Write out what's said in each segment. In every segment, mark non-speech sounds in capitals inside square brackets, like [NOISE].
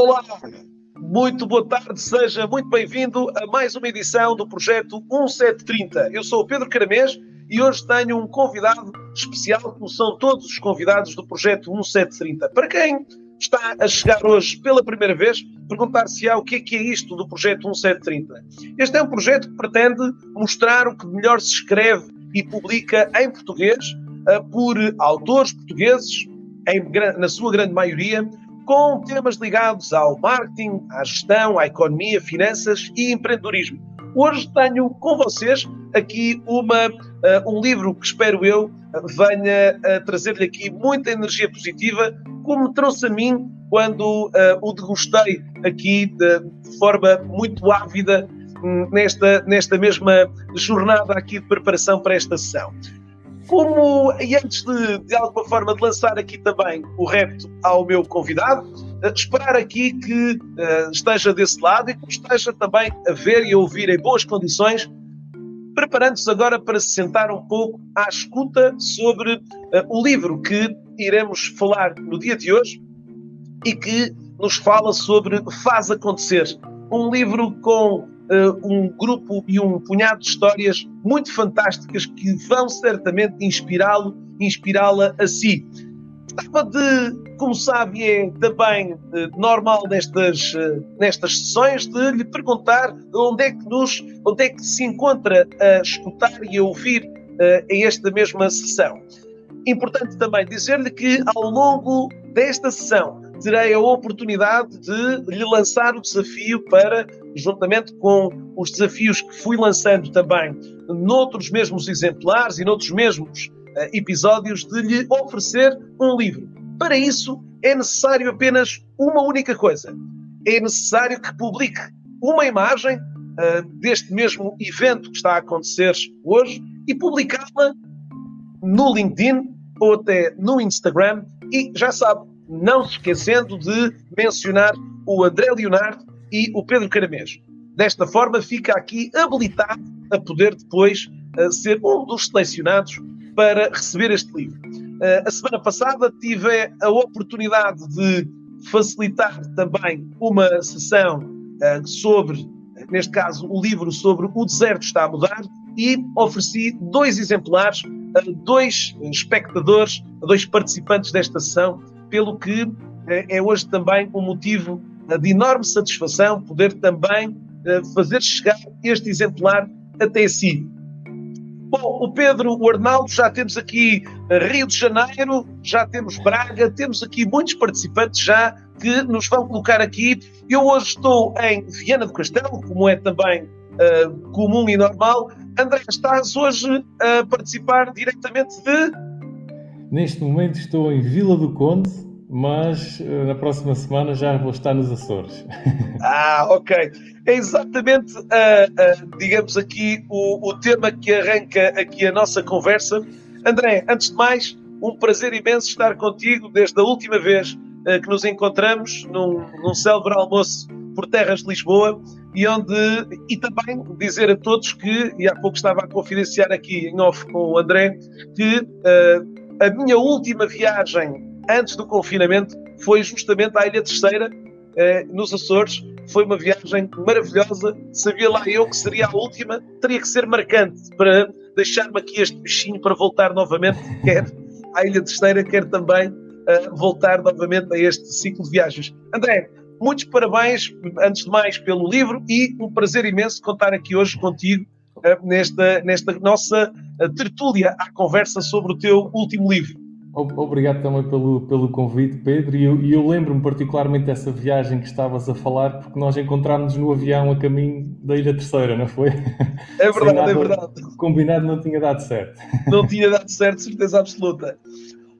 Olá, muito boa tarde, seja muito bem-vindo a mais uma edição do projeto 1730. Eu sou o Pedro Caramês e hoje tenho um convidado especial, como são todos os convidados do projeto 1730. Para quem está a chegar hoje pela primeira vez, perguntar-se-á o que é que é isto do projeto 1730. Este é um projeto que pretende mostrar o que melhor se escreve e publica em português uh, por autores portugueses, em, na sua grande maioria, com temas ligados ao marketing, à gestão, à economia, finanças e empreendedorismo. Hoje tenho com vocês aqui uma, uh, um livro que espero eu venha a trazer-lhe aqui muita energia positiva, como trouxe a mim quando uh, o degustei aqui de, de forma muito ávida um, nesta, nesta mesma jornada aqui de preparação para esta sessão. Como, e antes de, de alguma forma, de lançar aqui também o repto ao meu convidado, uh, esperar aqui que uh, esteja desse lado e que esteja também a ver e a ouvir em boas condições, preparando-se agora para se sentar um pouco à escuta sobre uh, o livro que iremos falar no dia de hoje e que nos fala sobre Faz Acontecer. Um livro com uh, um grupo e um punhado de histórias muito fantásticas que vão certamente inspirá-lo, inspirá-la a si. Gostava de, como sabe, é também uh, normal nestas, uh, nestas sessões, de lhe perguntar onde é que nos, onde é que se encontra a escutar e a ouvir a esta mesma sessão. Importante também dizer-lhe que ao longo desta sessão terei a oportunidade de lhe lançar o desafio para, juntamente com os desafios que fui lançando também noutros mesmos exemplares e noutros mesmos uh, episódios, de lhe oferecer um livro. Para isso, é necessário apenas uma única coisa: é necessário que publique uma imagem uh, deste mesmo evento que está a acontecer hoje e publicá-la no LinkedIn ou até no Instagram. E já sabe, não se esquecendo de mencionar o André Leonardo e o Pedro Caramês. Desta forma, fica aqui habilitado a poder depois uh, ser um dos selecionados para receber este livro. Uh, a semana passada tive a oportunidade de facilitar também uma sessão uh, sobre, neste caso, o livro sobre O Deserto está a mudar e ofereci dois exemplares a dois espectadores, a dois participantes desta sessão pelo que é hoje também um motivo de enorme satisfação poder também eh, fazer chegar este exemplar até si. Bom, o Pedro, o Arnaldo, já temos aqui Rio de Janeiro, já temos Braga, temos aqui muitos participantes já que nos vão colocar aqui. Eu hoje estou em Viana do Castelo, como é também uh, comum e normal. André, estás hoje a participar diretamente de Neste momento estou em Vila do Conde, mas uh, na próxima semana já vou estar nos Açores. [LAUGHS] Ah, ok. É exatamente, uh, uh, digamos aqui, o, o tema que arranca aqui a nossa conversa. André, antes de mais, um prazer imenso estar contigo desde a última vez uh, que nos encontramos num, num célebre almoço por terras de Lisboa e onde e também dizer a todos que e há pouco estava a confidenciar aqui em off com o André que a minha última viagem antes do confinamento foi justamente à Ilha Terceira, eh, nos Açores. Foi uma viagem maravilhosa. Sabia lá eu que seria a última. Teria que ser marcante para deixar-me aqui este bichinho para voltar novamente, quer à Ilha Terceira, quer também uh, voltar novamente a este ciclo de viagens. André, muitos parabéns, antes de mais, pelo livro e um prazer imenso contar aqui hoje contigo uh, nesta, nesta nossa tertúlia à conversa sobre o teu último livro. Obrigado também pelo, pelo convite, Pedro. E eu, eu lembro-me particularmente dessa viagem que estavas a falar, porque nós encontrámos-nos no avião a caminho da Ilha Terceira, não foi? É verdade, [LAUGHS] nada, é verdade. Combinado não tinha dado certo. [LAUGHS] Não tinha dado certo, certeza absoluta.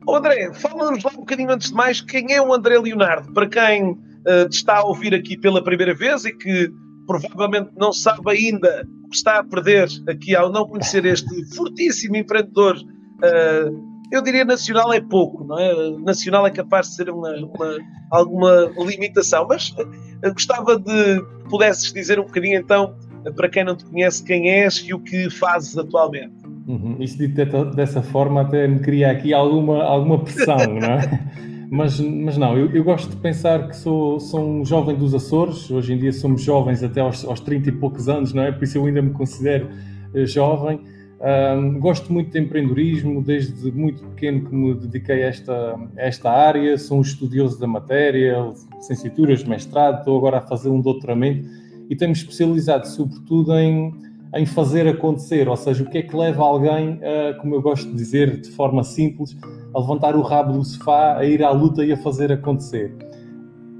Oh, André, fala-nos lá um bocadinho antes de mais quem é o André Leonardo, para quem uh, está a ouvir aqui pela primeira vez e que provavelmente não sabe ainda o que está a perder aqui ao não conhecer este fortíssimo empreendedor. Uh, eu diria nacional é pouco, não é? Nacional é capaz de ser uma, uma alguma limitação, mas uh, gostava de pudesses dizer um bocadinho então, para quem não te conhece, quem és e o que fazes atualmente. Uhum. Isto dito dessa forma até me cria aqui alguma, alguma pressão, não é? [LAUGHS] Mas, mas não, eu, eu, gosto de pensar que sou, sou um jovem dos Açores, hoje em dia somos jovens até aos, aos 30 e poucos anos, não é? Por isso eu ainda me considero uh, jovem. Um, gosto muito de empreendedorismo, desde muito pequeno que me dediquei a esta, a esta área, sou um estudioso da matéria, licenciaturas, mestrado, estou agora a fazer um doutoramento e tenho-me especializado sobretudo em, em fazer acontecer, ou seja, o que é que leva alguém, a, como eu gosto de dizer de forma simples, a levantar o rabo do sofá, a ir à luta e a fazer acontecer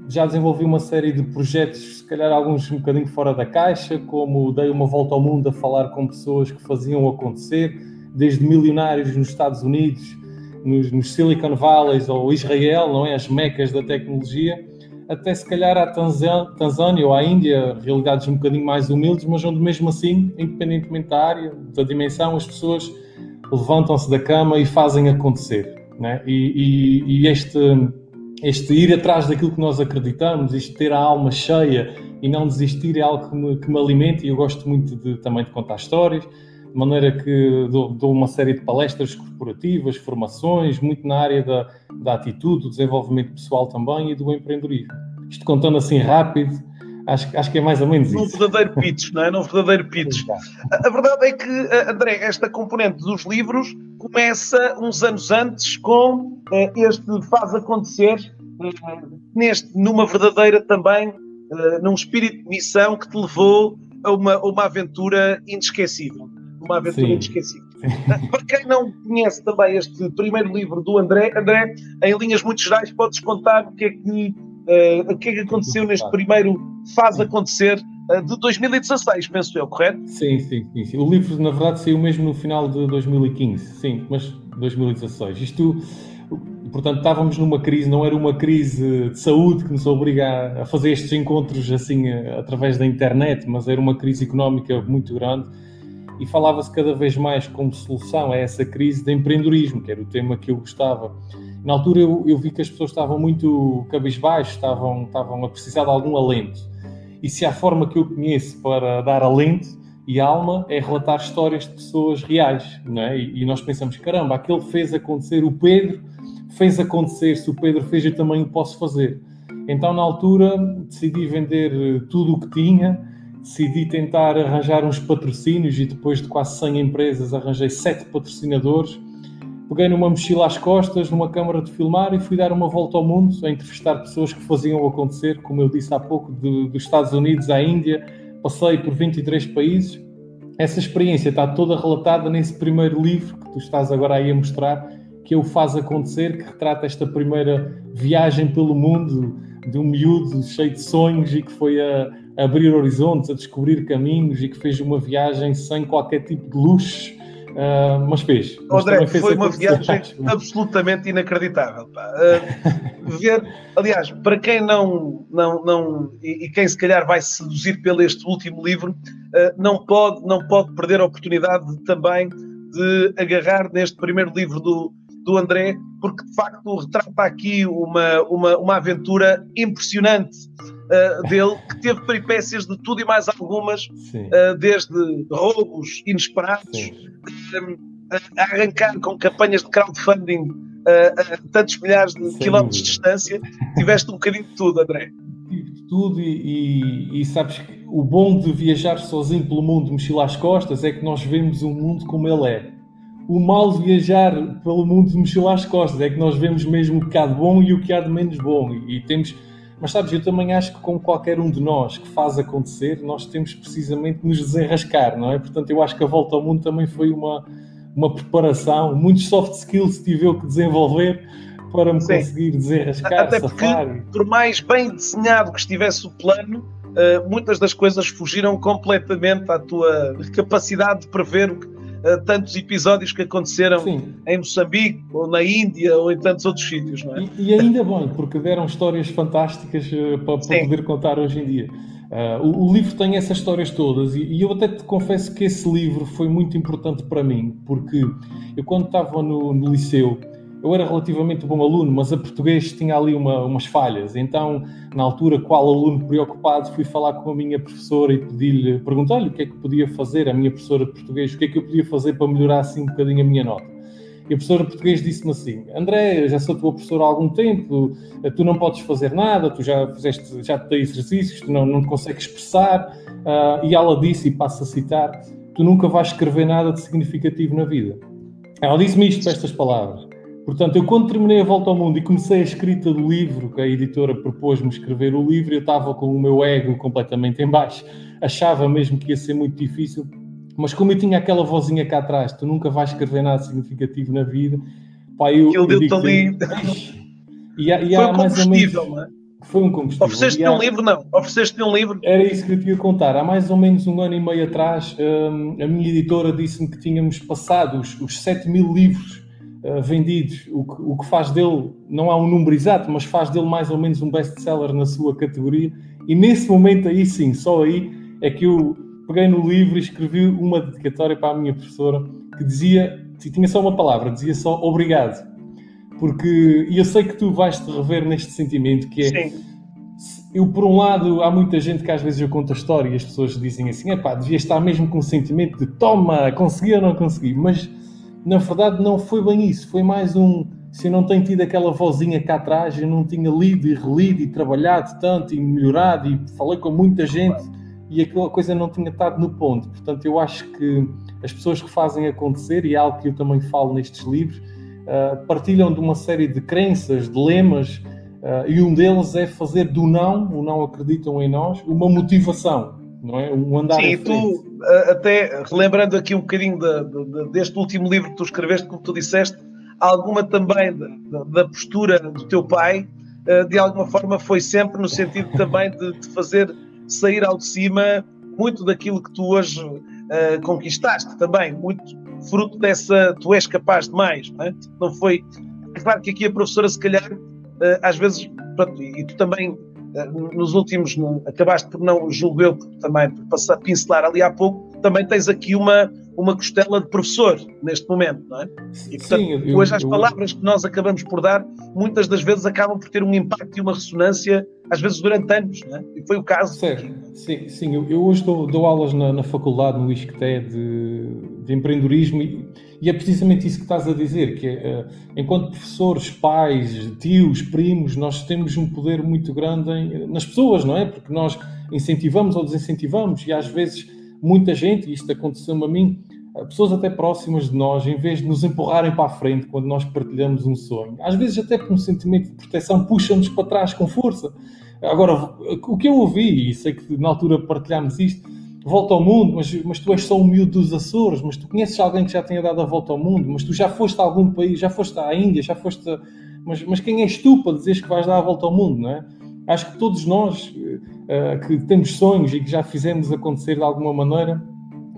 já desenvolvi uma série de projetos, se calhar alguns um bocadinho fora da caixa, como dei uma volta ao mundo a falar com pessoas que faziam acontecer, desde milionários nos Estados Unidos, nos, nos Silicon Valleys ou Israel, não é? As mecas da tecnologia, até se calhar à Tanzânia ou à Índia, realidades um bocadinho mais humildes, mas onde mesmo assim, independentemente da área, da dimensão, as pessoas levantam-se da cama e fazem acontecer. Né? E, e, e este este ir atrás daquilo que nós acreditamos, isto ter a alma cheia e não desistir é algo que me, que me alimenta e eu gosto muito de, também de contar histórias, de maneira que dou, dou, uma série de palestras corporativas, formações, muito na área da, da atitude, do desenvolvimento pessoal também e do empreendedorismo. Isto contando assim rápido, acho, acho que é mais ou menos isso. Num verdadeiro [LAUGHS] pitch, não é? Num verdadeiro pitch. A, verdade é que, eh, André, esta componente dos livros começa uns anos antes com uh, este Faz Acontecer, uh, neste, numa verdadeira também, num espírito de missão que te levou a uma, a uma aventura inesquecível. Uma aventura Sim. inesquecível. Para quem não conhece também este primeiro livro do André, André, em linhas muito gerais, podes contar o que é que, o que, é que aconteceu neste primeiro Faz Acontecer eh, de 2016, penso eu, correto? Sim, sim, sim, sim, O livro, na verdade, saiu mesmo no final de 2015, sim, mas 2016. Isto, portanto, estávamos numa crise, não era uma crise de saúde que nos obriga a fazer estes encontros assim eh, através da internet, mas era uma crise económica muito grande e falava-se cada vez mais como solução a essa crise de empreendedorismo, que era o tema que eu gostava. Na altura eu, eu vi que as pessoas estavam muito cabisbaixo, estavam, estavam a precisar de algum alento e se há forma que eu conheço para dar alento e alma é relatar histórias de pessoas reais, não é? E, e nós pensamos, caramba, aquele fez acontecer, o Pedro fez acontecer, se o Pedro fez, eu também o posso fazer. Então, na altura, decidi vender eh, tudo o que tinha, decidi tentar arranjar uns patrocínios e depois de quase 100 empresas arranjei sete patrocinadores peguei numa mochila às costas, numa câmara de filmar e fui dar uma volta ao mundo a entrevistar pessoas que faziam acontecer, como eu disse há pouco, de, dos Estados Unidos à Índia, passei por 23 países. Essa experiência está toda relatada nesse primeiro livro que tu estás agora aí a mostrar, que eu Faz Acontecer, que retrata esta primeira viagem pelo mundo de um miúdo cheio de sonhos e que foi a, a abrir horizontes, a descobrir caminhos e que fez uma viagem sem qualquer tipo de luxo Uh, mas fez. Mas André, foi uma viagem [LAUGHS] absolutamente inacreditável. Uh, ver, aliás, para quem não, não, não e, e, quem se calhar vai seduzir pelo este último livro, uh, não, pode, não pode perder a oportunidade de, também de agarrar neste primeiro livro do, do André, porque de facto retrata aqui uma, uma, uma aventura impressionante uh, dele, que teve peripécias de tudo e mais algumas, uh, desde roubos inesperados, uh, a arrancar com campanhas de crowdfunding a tantos milhares de Sem quilómetros dúvida. de distância. Tiveste um bocadinho de tudo, André. Tive de tudo e, e, e sabes que o bom de viajar sozinho pelo mundo, mochila às costas, é que nós vemos o mundo como ele é o mal de viajar pelo mundo de mochila às costas é que nós vemos mesmo o que há de bom e o que há de menos bom e, temos mas sabes, eu também acho que como qualquer um de nós que faz acontecer, nós temos precisamente de nos desenrascar, não é? Portanto, eu acho que a volta ao mundo também foi uma, uma preparação, muitos soft skills tive eu que desenvolver para me Sim. conseguir desenrascar, Até porque, safar. por mais bem desenhado que estivesse o plano, uh, muitas das coisas fugiram completamente à tua capacidade de prever o que uh, tantos episódios que aconteceram Sim. em Moçambique, ou na Índia, ou em tantos outros sítios, não é? E, e ainda bem, porque deram histórias fantásticas uh, para, para poder contar hoje em dia. Uh, o, o, livro tem essas histórias todas e, e, eu até te confesso que esse livro foi muito importante para mim, porque eu quando estava no, no liceu eu era relativamente bom aluno, mas a português tinha ali uma, umas falhas. Então, na altura, qual aluno preocupado, fui falar com a minha professora e pedi-lhe, perguntei-lhe o que é que podia fazer, a minha professora de português, o que é que eu podia fazer para melhorar assim um bocadinho a minha nota. E a professora de português disse-me assim: André, já sou tua professora há algum tempo, tu não podes fazer nada, tu já fizeste, já te dei exercícios, tu não, não te consegues expressar. Uh, e ela disse, e passo a citar: Tu nunca vais escrever nada de significativo na vida. Ela disse-me isto estas palavras. Portanto, eu quando terminei a volta ao mundo e comecei a escrita do livro, que a editora propôs-me escrever o livro, eu estava com o meu ego completamente em baixo. Achava mesmo que ia ser muito difícil, mas como eu tinha aquela vozinha cá atrás, tu nunca vais escrever nada significativo na vida, pá, eu, eu deu-te ali. E há, e há mais ou menos. Não é? Foi um combustível. Ofereceste-te há... um livro? Não. Ofereceste-te um livro? Era isso que eu te ia contar. Há mais ou menos um ano e meio atrás, hum, a minha editora disse-me que tínhamos passado os, os 7 mil livros uh, vendidos, o que, o que faz dele, não há um número exato, mas faz dele mais ou menos um best-seller na sua categoria. E nesse momento aí sim, só aí, é que eu peguei no livro e escrevi uma dedicatória para a minha professora que dizia, tinha só uma palavra, dizia só obrigado. Porque, e eu sei que tu vais te rever neste sentimento que é. Sim. Eu, por um lado, há muita gente que às vezes eu conto a história e as pessoas dizem assim: é pá, devia estar mesmo com o sentimento de toma, consegui ou não consegui. Mas na verdade não foi bem isso. Foi mais um. Se eu não tenho tido aquela vozinha cá atrás, eu não tinha lido e relido e trabalhado tanto e melhorado e falei com muita gente e aquela coisa não tinha estado no ponto. Portanto, eu acho que as pessoas que fazem acontecer, e é algo que eu também falo nestes livros, uh, partilham de uma série de crenças, de lemas, uh, e um deles é fazer do não, o não acreditam em nós, uma motivação, não é? Um andar Sim, tu, uh, até relembrando aqui um bocadinho de, de, de, deste último livro que tu escreveste, como tu disseste, alguma também da postura do teu pai, de alguma forma foi sempre no sentido também de, de fazer sair ao de cima muito daquilo que tu hoje uh, conquistaste também, muito fruto dessa tu és capaz de mais, não, é? não foi? É claro que aqui a professora, se calhar, às vezes, e tu também nos últimos, acabaste por não, julgo eu, também, por passar, pincelar ali há pouco, também tens aqui uma, uma costela de professor neste momento, não é? E portanto, Sim, eu, hoje as eu, palavras que nós acabamos por dar, muitas das vezes acabam por ter um impacto e uma ressonância, às vezes durante anos, não é? E foi o caso. Certo. Sim, sim, eu, eu hoje dou, dou, aulas na, na faculdade, no ISCTE, de, de empreendedorismo e, e, é precisamente isso que estás a dizer, que é, enquanto professores, pais, tios, primos, nós temos um poder muito grande em, nas pessoas, não é? Porque nós incentivamos ou desincentivamos e às vezes muita gente, e isto aconteceu-me a mim, eh, pessoas até próximas de nós, em vez de nos empurrarem para a frente quando nós partilhamos um sonho, às vezes até por um sentimento de proteção, puxam-nos para trás com força. Agora, o que eu ouvi, e sei que na altura partilhámos isto, volta ao mundo, mas, mas tu és só um miúdo dos Açores, mas tu conheces alguém que já tenha dado a volta ao mundo, mas tu já foste a algum país, já foste à Índia, já foste. A... Mas, mas quem és tu para dizeres que vais dar a volta ao mundo, não é? Acho que todos nós uh, que temos sonhos e que já fizemos acontecer de alguma maneira,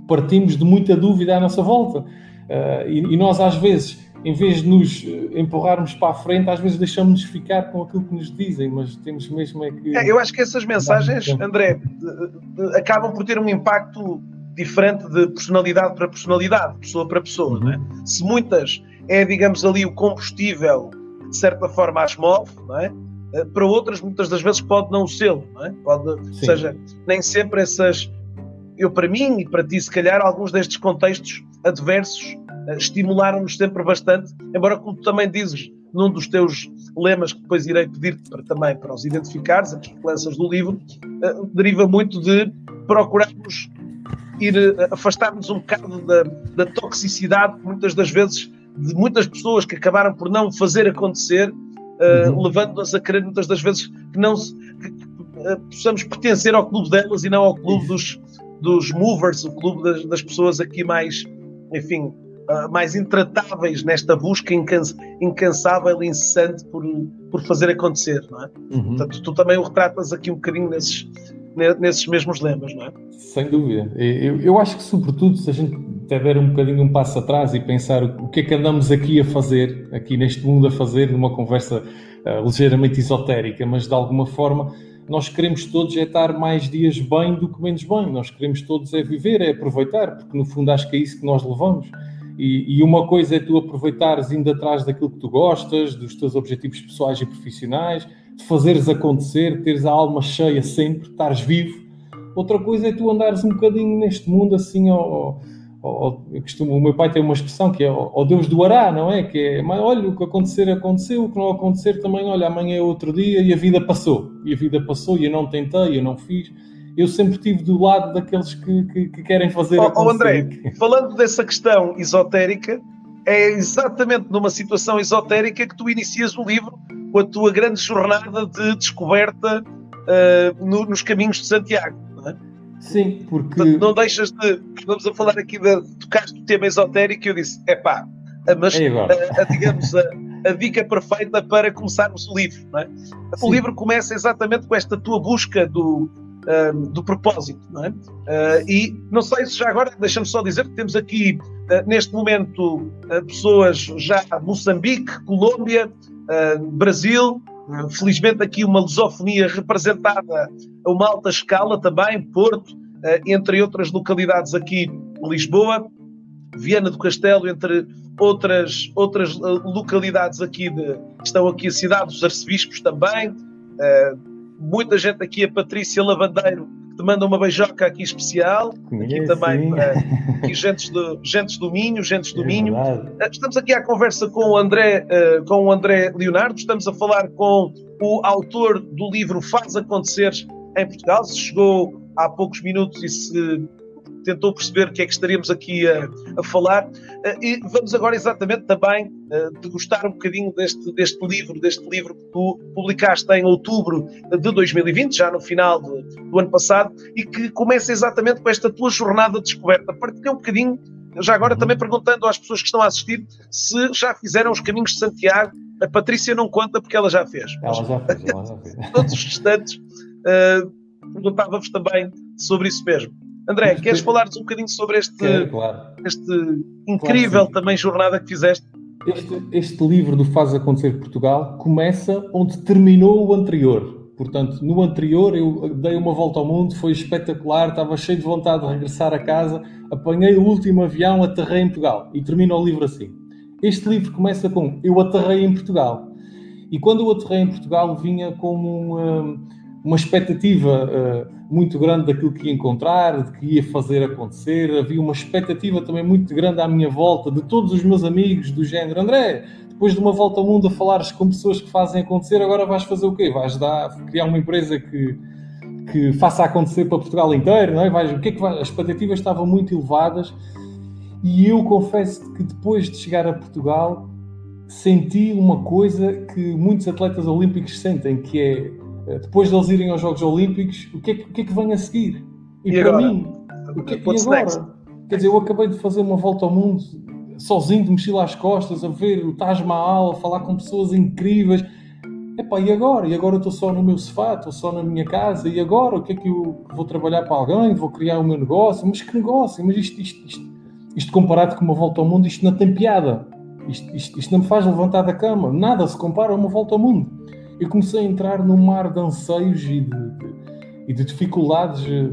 partimos de muita dúvida à nossa volta. Uh, e, e, nós, às vezes, em vez de nos empurrarmos para a frente, às vezes deixamos-nos ficar com aquilo que nos dizem, mas temos mesmo é que. É, eu acho que essas mensagens, André, acabam por ter um impacto diferente de personalidade para personalidade, pessoa para pessoa. Uhum. É? Se muitas é, digamos ali, o combustível que de certa forma as move, não é? Eh, para outras, muitas das vezes, pode não ser, não é? Pode, ou seja, nem sempre essas. Eu, para mim e para ti, se calhar, alguns destes contextos adversos estimularam-nos sempre bastante, embora, como tu também dizes, num dos teus lemas, que depois irei pedir-te para, também para os identificares, as lanças do livro, uh, deriva muito de procurarmos ir uh, afastar-nos um bocado da, da toxicidade, muitas das vezes, de muitas pessoas que acabaram por não fazer acontecer uh, uhum. levando-nos a crer muitas das vezes que não se, que, possamos pertencer ao clube delas e não ao clube dos, dos movers, o clube das, das pessoas aqui mais, enfim, mais intratáveis nesta busca incans, incansável e incessante por, por fazer acontecer, não é? Uhum. Portanto, tu também o retratas aqui um bocadinho nesses, nesses mesmos lemas, não é? Sem dúvida. Eu, eu acho que, sobretudo, se a gente der um bocadinho um passo atrás e pensar o que é que andamos aqui a fazer, aqui neste mundo a fazer, numa conversa uh, ligeiramente esotérica, mas de alguma forma nós queremos todos é estar mais dias bem do que menos bem. Nós queremos todos é viver, é aproveitar, porque no fundo acho que é isso que nós levamos. E, e, uma coisa é tu aproveitares indo atrás daquilo que tu gostas, dos teus objetivos pessoais e profissionais, fazeres acontecer, teres a alma cheia sempre, estares vivo. Outra coisa é tu andares um bocadinho neste mundo assim ao, ao, costumo, o meu pai tem uma expressão que é ao Deus do Ará, não é? Que é, mas olha, o que acontecer, aconteceu, o que não acontecer também, olha, amanhã é outro dia e a vida passou. E a vida passou e eu não tentei, eu não fiz. Eu sempre estive do lado daqueles que, que, que querem fazer oh, oh André, falando dessa questão esotérica, é exatamente numa situação esotérica que tu inicias o livro com a tua grande jornada de descoberta uh, no, nos caminhos de Santiago. Não é? Sim, porque. Portanto, não deixas de. Estamos a falar aqui de. Tocaste o tema esotérico e eu disse: é pá, mas é a, a, digamos, a, a, dica perfeita para começarmos o livro. Não é? O livro começa exatamente com esta tua busca do, uh, do propósito. Não é? Uh, e não sei se já agora, deixa-me só dizer que temos aqui, uh, neste momento, pessoas já Moçambique, Colômbia, Brasil, felizmente aqui uma lusofonia representada a uma alta escala também, Porto, entre outras localidades aqui Lisboa, Viana do Castelo, entre outras, outras localidades aqui de, estão aqui a cidade dos arcebispos também, muita gente aqui, a Patrícia Lavandeiro, que te manda uma beijoca aqui especial, aqui é, também para aqui, gentes, do, gentes do Minho, gentes do é Minho. Verdade. Eh, estamos aqui à conversa com o, André, uh, com o André Leonardo, estamos a falar com o autor do livro Faz Acontecer em Portugal, se chegou há poucos minutos e se tentou perceber o que é que estaríamos aqui a, a falar. Uh, e vamos agora exatamente também uh, degustar um bocadinho deste, deste livro, deste livro que tu publicaste em outubro de 2020, já no final de, do ano passado, e que começa exatamente com esta tua jornada de descoberta. Partilha um bocadinho, já agora também perguntando às pessoas que estão a assistir se já fizeram os caminhos de Santiago. A Patrícia não conta porque ela já fez. Ela já fez, ela já fez. [LAUGHS] Todos os restantes. Uh, perguntava-vos também sobre isso mesmo. André, queres falar-nos um bocadinho sobre este, Quero, claro. este incrível claro, também jornada que fizeste? Este, este, livro do Faz Acontecer Portugal começa onde terminou o anterior. Portanto, no anterior eu dei uma volta ao mundo, foi espetacular, estava cheio de vontade de regressar a casa, apanhei o último avião, aterrei em Portugal e termina o livro assim. Este livro começa com Eu aterrei em Portugal. E quando eu aterrei em Portugal vinha com um, uma expectativa uh, muito grande daquilo que ia encontrar, de que ia fazer acontecer. Havia uma expectativa também muito grande à minha volta, de todos os meus amigos, do género André. Depois de uma volta ao mundo a falares com pessoas que fazem acontecer, agora vais fazer o quê? Vais dar, criar uma empresa que, que faça acontecer para Portugal inteiro, não é? Vais, o que é que? As expectativas estavam muito elevadas e eu confesso que depois de chegar a Portugal senti uma coisa que muitos atletas olímpicos sentem, que é depois de eles irem aos Jogos Olímpicos, o que é que, o que, é que vem a seguir? E, e para agora? mim, o que, e agora? Next? Quer dizer, eu acabei de fazer uma volta ao mundo sozinho, de mochila às costas, a ver o Taj Mahal, a falar com pessoas incríveis. Epá, e agora? E agora eu estou só no meu sofá, estou só na minha casa, e agora? O que é que eu vou trabalhar para alguém? Vou criar o meu negócio? Mas que negócio? Mas isto, isto, isto, isto comparado com uma volta ao mundo, isto não tem piada. Isto, isto, isto não me faz levantar da cama. Nada se compara a uma volta ao mundo eu comecei a entrar num mar de anseios e de, de, e de dificuldades eh,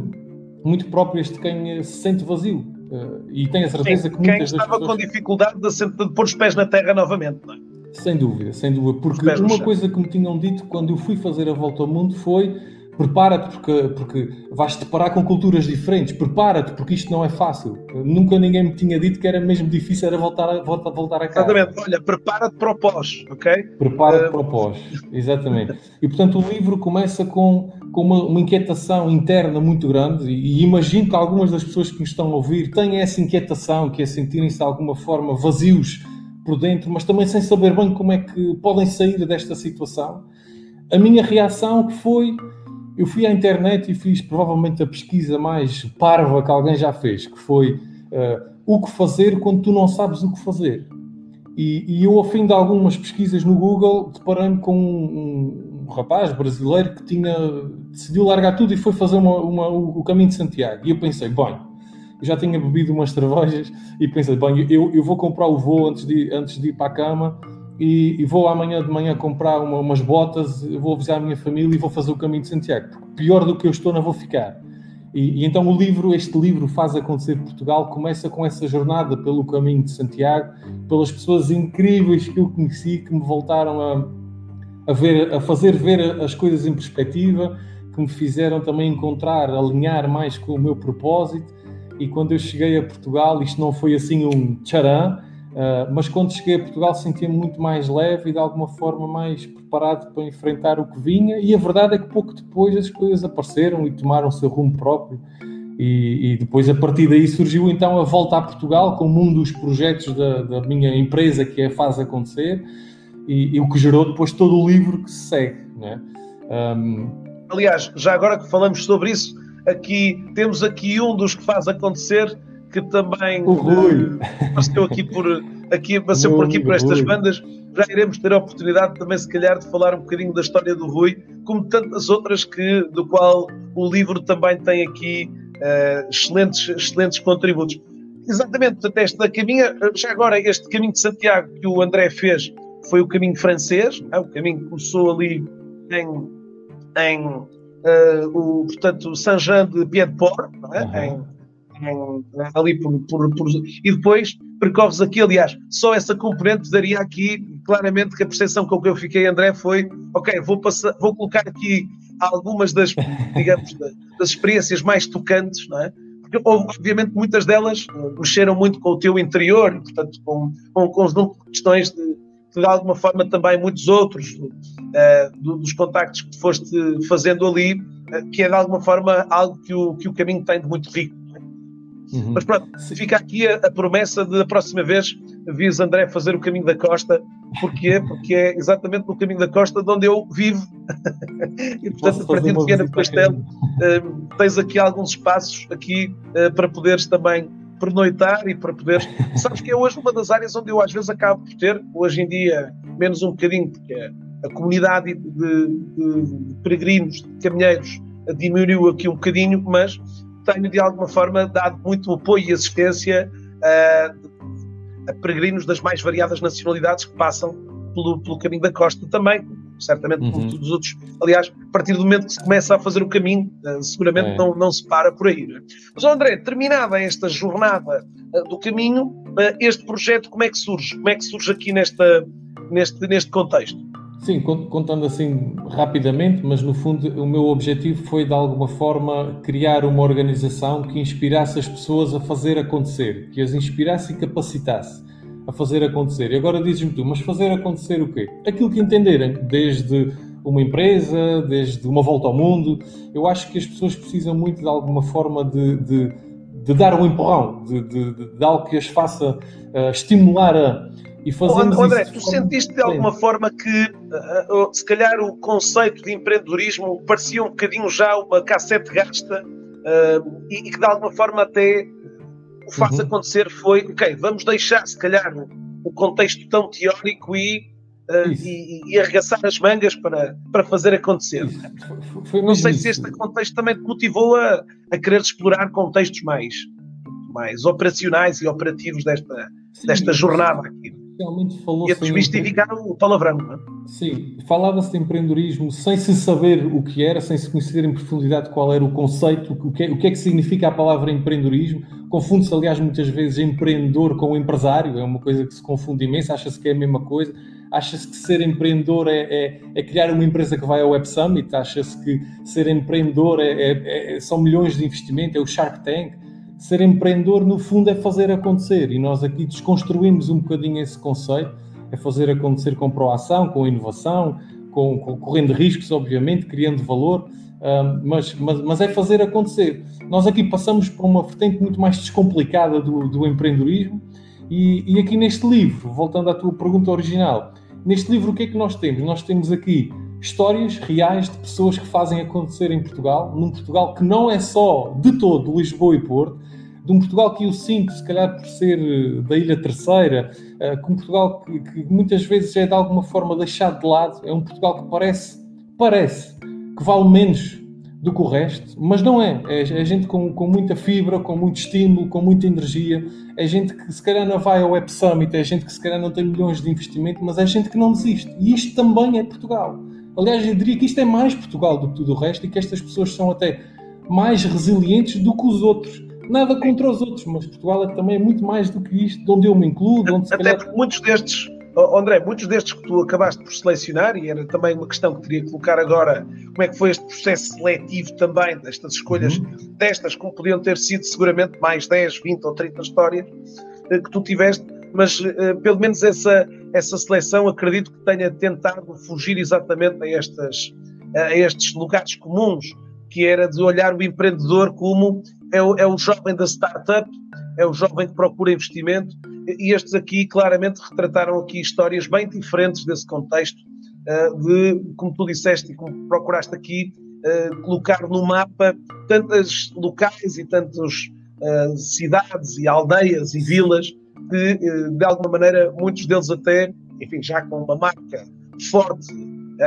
muito próprias de quem se sente vazio. Uh, e tenho a certeza Sim, que muitas quem estava pessoas... com dificuldade de, de pôr os pés na terra novamente, não é? Sem dúvida, sem dúvida. Porque uma coisa que me tinham dito quando eu fui fazer a volta ao mundo foi prepara-te porque, porque vais-te deparar com culturas diferentes, prepara-te porque isto não é fácil. Nunca ninguém me tinha dito que era mesmo difícil era voltar a, voltar, voltar a casa. Exatamente, olha, prepara-te para o pós, ok? Prepara-te uh... para o pós, exatamente. E portanto o livro começa com, com uma, uma inquietação interna muito grande e, e, imagino que algumas das pessoas que me estão a ouvir têm essa inquietação, que é sentirem-se de alguma forma vazios por dentro, mas também sem saber bem como é que podem sair desta situação. A minha reação foi eu fui à internet e fiz provavelmente a pesquisa mais parva que alguém já fez, que foi uh, o que fazer quando tu não sabes o que fazer. E, e eu, ao fim de algumas pesquisas no Google, deparei-me com um, um, rapaz brasileiro que tinha decidiu largar tudo e foi fazer uma, uma, o, o, caminho de Santiago. E eu pensei, bem, eu já tinha bebido umas cervejas e pensei, bem, eu, eu vou comprar o voo antes de, antes de ir para a cama e, e, vou amanhã de manhã comprar uma, umas botas, vou avisar a minha família e vou fazer o caminho de Santiago. Porque pior do que eu estou, não vou ficar. E, e, então o livro, este livro faz acontecer Portugal, começa com essa jornada pelo caminho de Santiago, pelas pessoas incríveis que eu conheci, que me voltaram a, a, ver, a fazer ver as coisas em perspectiva, que me fizeram também encontrar, alinhar mais com o meu propósito e quando eu cheguei a Portugal, isto não foi assim um tcharam, uh, mas quando cheguei a Portugal senti-me muito mais leve e de alguma forma mais preparado para enfrentar o que vinha, e a verdade é que pouco depois as coisas apareceram e tomaram o seu rumo próprio. E, e, depois, a partir daí, surgiu então a volta a Portugal como um dos projetos da, da minha empresa que é Faz Acontecer e, e, o que gerou depois todo o livro que se segue. Né? Um... Aliás, já agora que falamos sobre isso, aqui temos aqui um dos que faz acontecer que também o Rui. apareceu aqui por aqui, apareceu por aqui por estas bandas. Já iremos ter a oportunidade também, se calhar, de falar um bocadinho da história do Rui, como tantas outras que, do qual o livro também tem aqui uh, excelentes, excelentes contributos. Exatamente, portanto, esta caminha, já agora, este caminho de Santiago que o André fez foi o caminho francês, é? o caminho que começou ali em, em uh, o, portanto, Saint-Jean de Pied-de-Port, é? uhum. em, em, ali por, por, por, e depois percorres aqui, aliás, só essa componente daria aqui claramente que a percepção com que eu fiquei, André, foi ok, vou, passar, vou colocar aqui algumas das, [LAUGHS] digamos, das experiências mais tocantes, não é? Porque, obviamente, muitas delas mexeram muito com o teu interior, e, portanto, com, com um conjunto de questões de, de alguma forma também muitos outros uh, dos contactos que foste fazendo ali, uh, que é de alguma forma algo que o, que o caminho tem de muito rico. Uhum. Mas pronto, fica aqui a, a, promessa de a próxima vez vis André fazer o caminho da costa. Porquê? Porque é exatamente no caminho da costa de onde eu vivo. [LAUGHS] e portanto, a partir de Viana do Castelo, uh, tens aqui alguns espaços aqui uh, para poderes também pernoitar e para poder. [LAUGHS] Sabes que é hoje uma das áreas onde eu às vezes acabo por ter, hoje em dia, menos um bocadinho, porque a comunidade de, de, de peregrinos, de caminheiros, diminuiu aqui um bocadinho, mas tenho de alguma forma dado muito apoio e assistência a, a peregrinos das mais variadas nacionalidades que passam pelo, pelo caminho da costa também, certamente uhum. como todos os outros. Aliás, a partir do momento que se começa a fazer o caminho, uh, seguramente é. não, não se para por aí. Né? Mas, André, terminada esta jornada uh, do caminho, este projeto como é que surge? Como é que surge aqui nesta, neste, neste contexto? Sim, contando assim rapidamente, mas no fundo o meu objetivo foi de alguma forma criar uma organização que inspirasse as pessoas a fazer acontecer, que as inspirasse e capacitasse a fazer acontecer. E agora dizes-me tu, mas fazer acontecer o quê? Aquilo que entenderem, desde uma empresa, desde uma volta ao mundo. Eu acho que as pessoas precisam muito de alguma forma de, de, de dar um empurrão, de, de, algo que as faça uh, estimular a. E fazemos oh, André, tu sentiste de alguma forma que, uh, se calhar, o conceito de empreendedorismo parecia um bocadinho já uma cassete gasta uh, e, e que de alguma forma até o faz uhum. acontecer foi, ok, vamos deixar se calhar o contexto tão teórico e, uh, e, e, arregaçar as mangas para, para fazer acontecer. Foi, foi Não sei isso. se este contexto também te motivou a, a querer explorar contextos mais, mais operacionais e operativos desta, Sim, desta jornada aqui. Realmente falou e a desmistificar o palavrão. Não é? Sim, falava-se de empreendedorismo sem se saber o que era, sem se conhecer em profundidade qual era o conceito, o que é, o que, é que significa a palavra empreendedorismo Confunde-se, aliás, muitas vezes empreendedor com empresário, é uma coisa que se confunde imenso, acha-se que é a mesma coisa. Acha-se que ser empreendedor é, é, é, criar uma empresa que vai ao Web Summit, acha-se que ser empreendedor é, é, é, são milhões de investimento, é o Shark Tank. Ser empreendedor, no fundo, é fazer acontecer e nós aqui desconstruímos um bocadinho esse conceito, é fazer acontecer com proação, com inovação, com, com correndo riscos, obviamente, criando valor mas, mas, mas, é fazer acontecer. Nós aqui passamos por uma vertente muito mais descomplicada do, do empreendedorismo e, e, aqui neste livro, voltando à tua pergunta original, neste livro o que é que nós temos? Nós temos aqui histórias reais de pessoas que fazem acontecer em Portugal, num Portugal que não é só de todo Lisboa e Porto, de um Portugal que eu sinto, se calhar por ser eh, da Ilha Terceira, uh, que um Portugal que, que muitas vezes é de alguma forma deixado de lado, é um Portugal que parece, parece que vale menos do que o resto, mas não é. É, é gente com, com muita fibra, com muito estímulo, com muita energia. É gente que se calhar não vai ao Web Summit, é gente que se calhar não tem milhões de investimento, mas é gente que não desiste. E isto também é Portugal. Aliás, eu diria que isto é mais Portugal do que tudo o resto e que estas pessoas são até mais resilientes do que os outros. Nada contra os outros, mas Portugal é também muito mais do que isto, de onde eu me incluo, de onde Até calhar... porque muitos destes Oh, André, muitos destes que tu acabaste por selecionar, e era também uma questão que teria que colocar agora, como é que foi este processo seletivo também destas escolhas, uhum. destas, como podiam ter sido seguramente mais 10, 20 ou 30 histórias eh, que tu tiveste, mas uh, pelo menos essa, essa seleção acredito que tenha tentado fugir exatamente a, estas, a estes lugares comuns, que era de olhar o empreendedor como é o, é o jovem da startup, é o jovem que procura investimento, e estes aqui claramente retrataram aqui histórias bem diferentes desse contexto, uh, de, como tu disseste e como procuraste aqui, uh, colocar no mapa tantas locais e tantas uh, cidades e aldeias e vilas que, de alguma maneira, muitos deles até, enfim, já com uma marca forte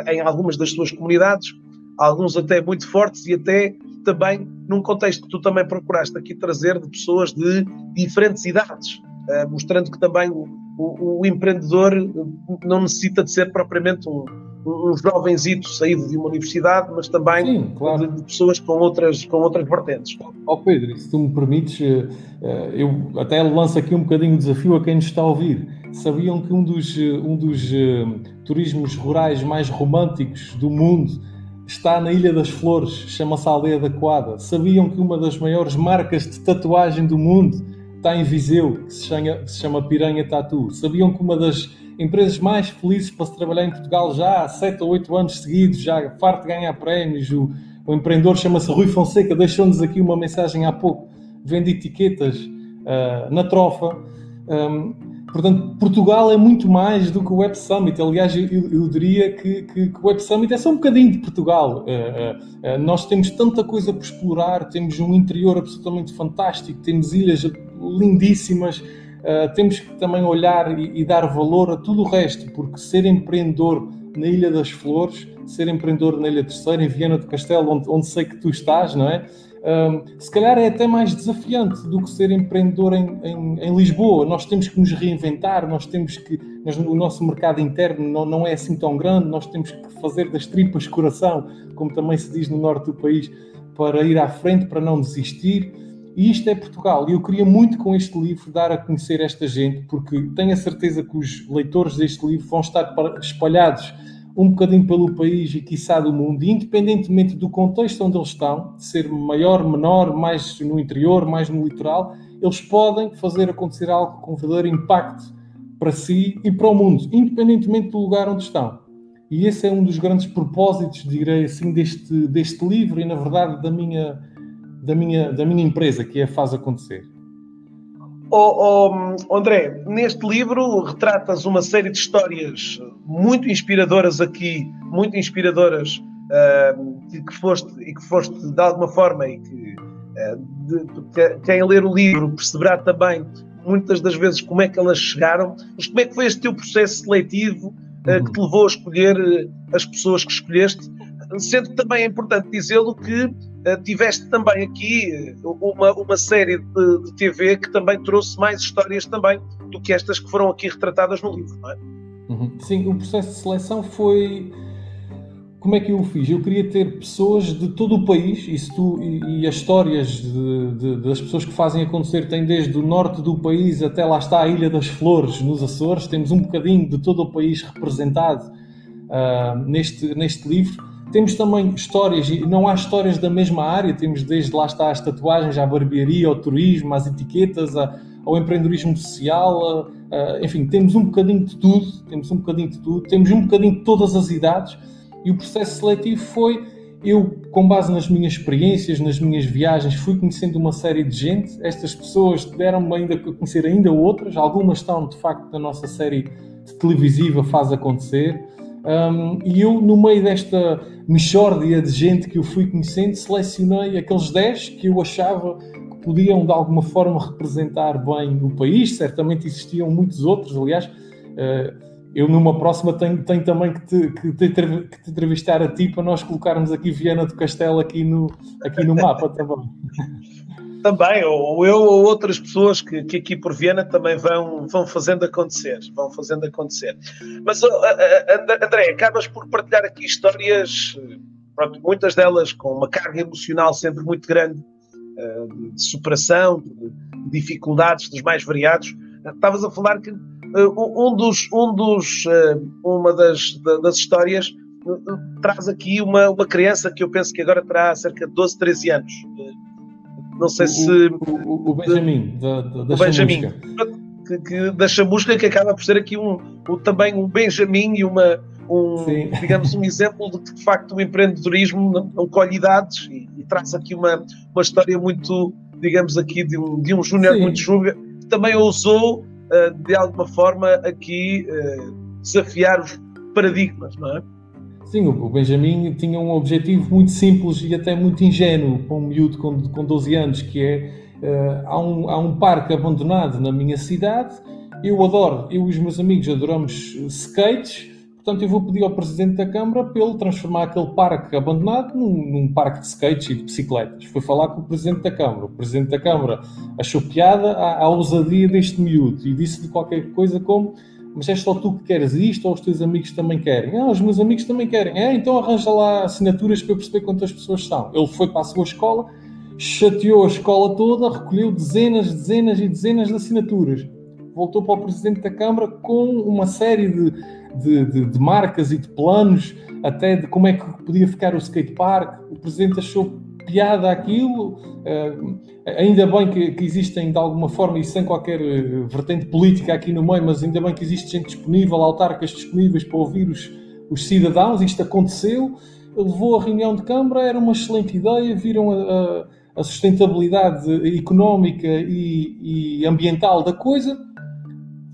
em algumas das suas comunidades, alguns até muito fortes e até também num contexto que tu também procuraste aqui trazer de pessoas de diferentes idades, uh, mostrando que também o, o, o, empreendedor não necessita de ser propriamente um, um jovenzito saído de uma universidade, mas também Sim, claro. de, de, pessoas com outras, com outras vertentes. Ó oh Pedro, se tu me permites, eh, eh, eu até lanço aqui um bocadinho o desafio a quem nos está a ouvir. Sabiam que um dos, um dos turismos rurais mais românticos do mundo está na Ilha das Flores, chama-se Aldeia da Coada. Sabiam que uma das maiores marcas de tatuagem do mundo está em Viseu, que se chama, que se chama Piranha Tattoo. Sabiam que uma das empresas mais felizes para se trabalhar em Portugal já há 7 ou 8 anos seguidos, já farto de ganhar prémios, o, o empreendedor chama-se Rui Fonseca, deixou-nos aqui uma mensagem há pouco, vende etiquetas uh, na trofa. Um, Portanto, Portugal é muito mais do que o Web Summit. Aliás, eu, eu diria que, que, que, o Web Summit é só um bocadinho de Portugal. Uh, uh, uh, nós temos tanta coisa por explorar, temos um interior absolutamente fantástico, temos ilhas lindíssimas, temos que também olhar e, e, dar valor a tudo o resto, porque ser empreendedor na Ilha das Flores, ser empreendedor na Ilha Terceira, em Viana do Castelo, onde, onde sei que tu estás, não é? Um, se calhar é até mais desafiante do que ser empreendedor em, em, em, Lisboa. Nós temos que nos reinventar, nós temos que. Nós, o nosso mercado interno não, não é assim tão grande, nós temos que fazer das tripas coração, como também se diz no norte do país, para ir à frente, para não desistir. E isto é Portugal. E eu queria muito com este livro dar a conhecer esta gente, porque tenho a certeza que os leitores deste livro vão estar espalhados um bocadinho pelo país e quiçá do mundo, independentemente do contexto onde eles estão, de ser maior, menor, mais no interior, mais no litoral, eles podem fazer acontecer algo com verdadeiro impacto para si e para o mundo, independentemente do lugar onde estão. E esse é um dos grandes propósitos, direi assim, deste, deste livro e, na verdade, da minha, da, minha, da minha empresa, que é Faz Acontecer. Oh, oh, André, neste livro retratas uma série de histórias muito inspiradoras aqui, muito inspiradoras, uh, que foste e que foste de alguma forma e que uh, de, quem ler o livro perceberá também muitas das vezes como é que elas chegaram, mas como é que foi este teu processo seletivo uh, que te levou a escolher as pessoas que escolheste, sendo que também é importante dizê-lo que tiveste também aqui eh, uma, uma série de, de, TV que também trouxe mais histórias também do que estas que foram aqui retratadas no livro, não é? Uhum. Sim, o processo de seleção foi. Como é que eu o fiz? Eu queria ter pessoas de todo o país e, tu, e, e as histórias de, de, das pessoas que fazem acontecer têm desde o norte do país até lá está a Ilha das Flores, nos Açores. Temos um bocadinho de todo o país representado uh, neste, neste livro temos também histórias, e não há histórias da mesma área, temos desde lá está as tatuagens, à barbearia, ao turismo, às etiquetas, ao empreendedorismo social, a, a, enfim, temos um bocadinho de tudo, temos um bocadinho de tudo, temos um bocadinho de todas as idades, e o processo seletivo foi, eu, com base nas minhas experiências, nas minhas viagens, fui conhecendo uma série de gente, estas pessoas deram-me ainda a conhecer ainda outras, algumas estão, de facto, na nossa série televisiva Faz Acontecer, um, e eu, no meio desta mexórdia de gente que eu fui conhecendo, selecionei aqueles 10 que eu achava que podiam de alguma forma representar bem o país. Certamente existiam muitos outros, aliás. Uh, eu numa próxima tenho, tenho também que te, que, te, que te, entrevistar a ti para nós colocarmos aqui Viana do Castelo aqui no, aqui no mapa também. [LAUGHS] Também, ou eu ou outras pessoas que, que aqui por Viena também vão, vão fazendo acontecer, vão fazendo acontecer. Mas, André, acabas por partilhar aqui histórias, pronto, muitas delas com uma carga emocional sempre muito grande, eh, de superação, de dificuldades dos mais variados. Estavas a falar que um dos, um dos, uma das, das histórias traz aqui uma, uma criança que eu penso que agora terá cerca de 12, 13 anos. Não sei o, se. O, o Benjamin, da, da, o Benjamin, que, que, da chamusca, que acaba por ser aqui um, um também um Benjamin e uma, um, [LAUGHS] digamos, um exemplo de que de facto o empreendedorismo não, não colhe idades e, e, traz aqui uma, uma história muito, digamos aqui, de um, de um júnior muito júnior que também ousou, uh, de alguma forma, aqui uh, desafiar os paradigmas, não é? Sim, o Benjamin tinha um objetivo muito simples e até muito ingênuo para um miúdo com, com 12 anos, que é, uh, há, um, há um parque abandonado na minha cidade, eu adoro, eu e os meus amigos adoramos skates, portanto eu vou pedir ao Presidente da Câmara para ele transformar aquele parque abandonado num, num parque de skates e de bicicletas. Foi falar com o Presidente da Câmara. O Presidente da Câmara achou piada à, à ousadia deste miúdo e disse-lhe qualquer coisa como mas é só tu que queres isto ou os teus amigos também querem? Ah, os meus amigos também querem. É, então arranja lá assinaturas para eu perceber quantas pessoas são. Ele foi para a sua escola, chateou a escola toda, recolheu dezenas, dezenas e dezenas de assinaturas. Voltou para o Presidente da Câmara com uma série de, de, de, de marcas e de planos, até de como é que podia ficar o skatepark. O Presidente achou piada aquilo. Uh, ainda bem que, que, existem de alguma forma e sem qualquer uh, vertente política aqui no meio, mas ainda bem que existe gente disponível, autarcas disponíveis para ouvir os, os cidadãos. Isto aconteceu. Levou a reunião de Câmara, era uma excelente ideia. Viram a, a, a sustentabilidade económica e, e, ambiental da coisa.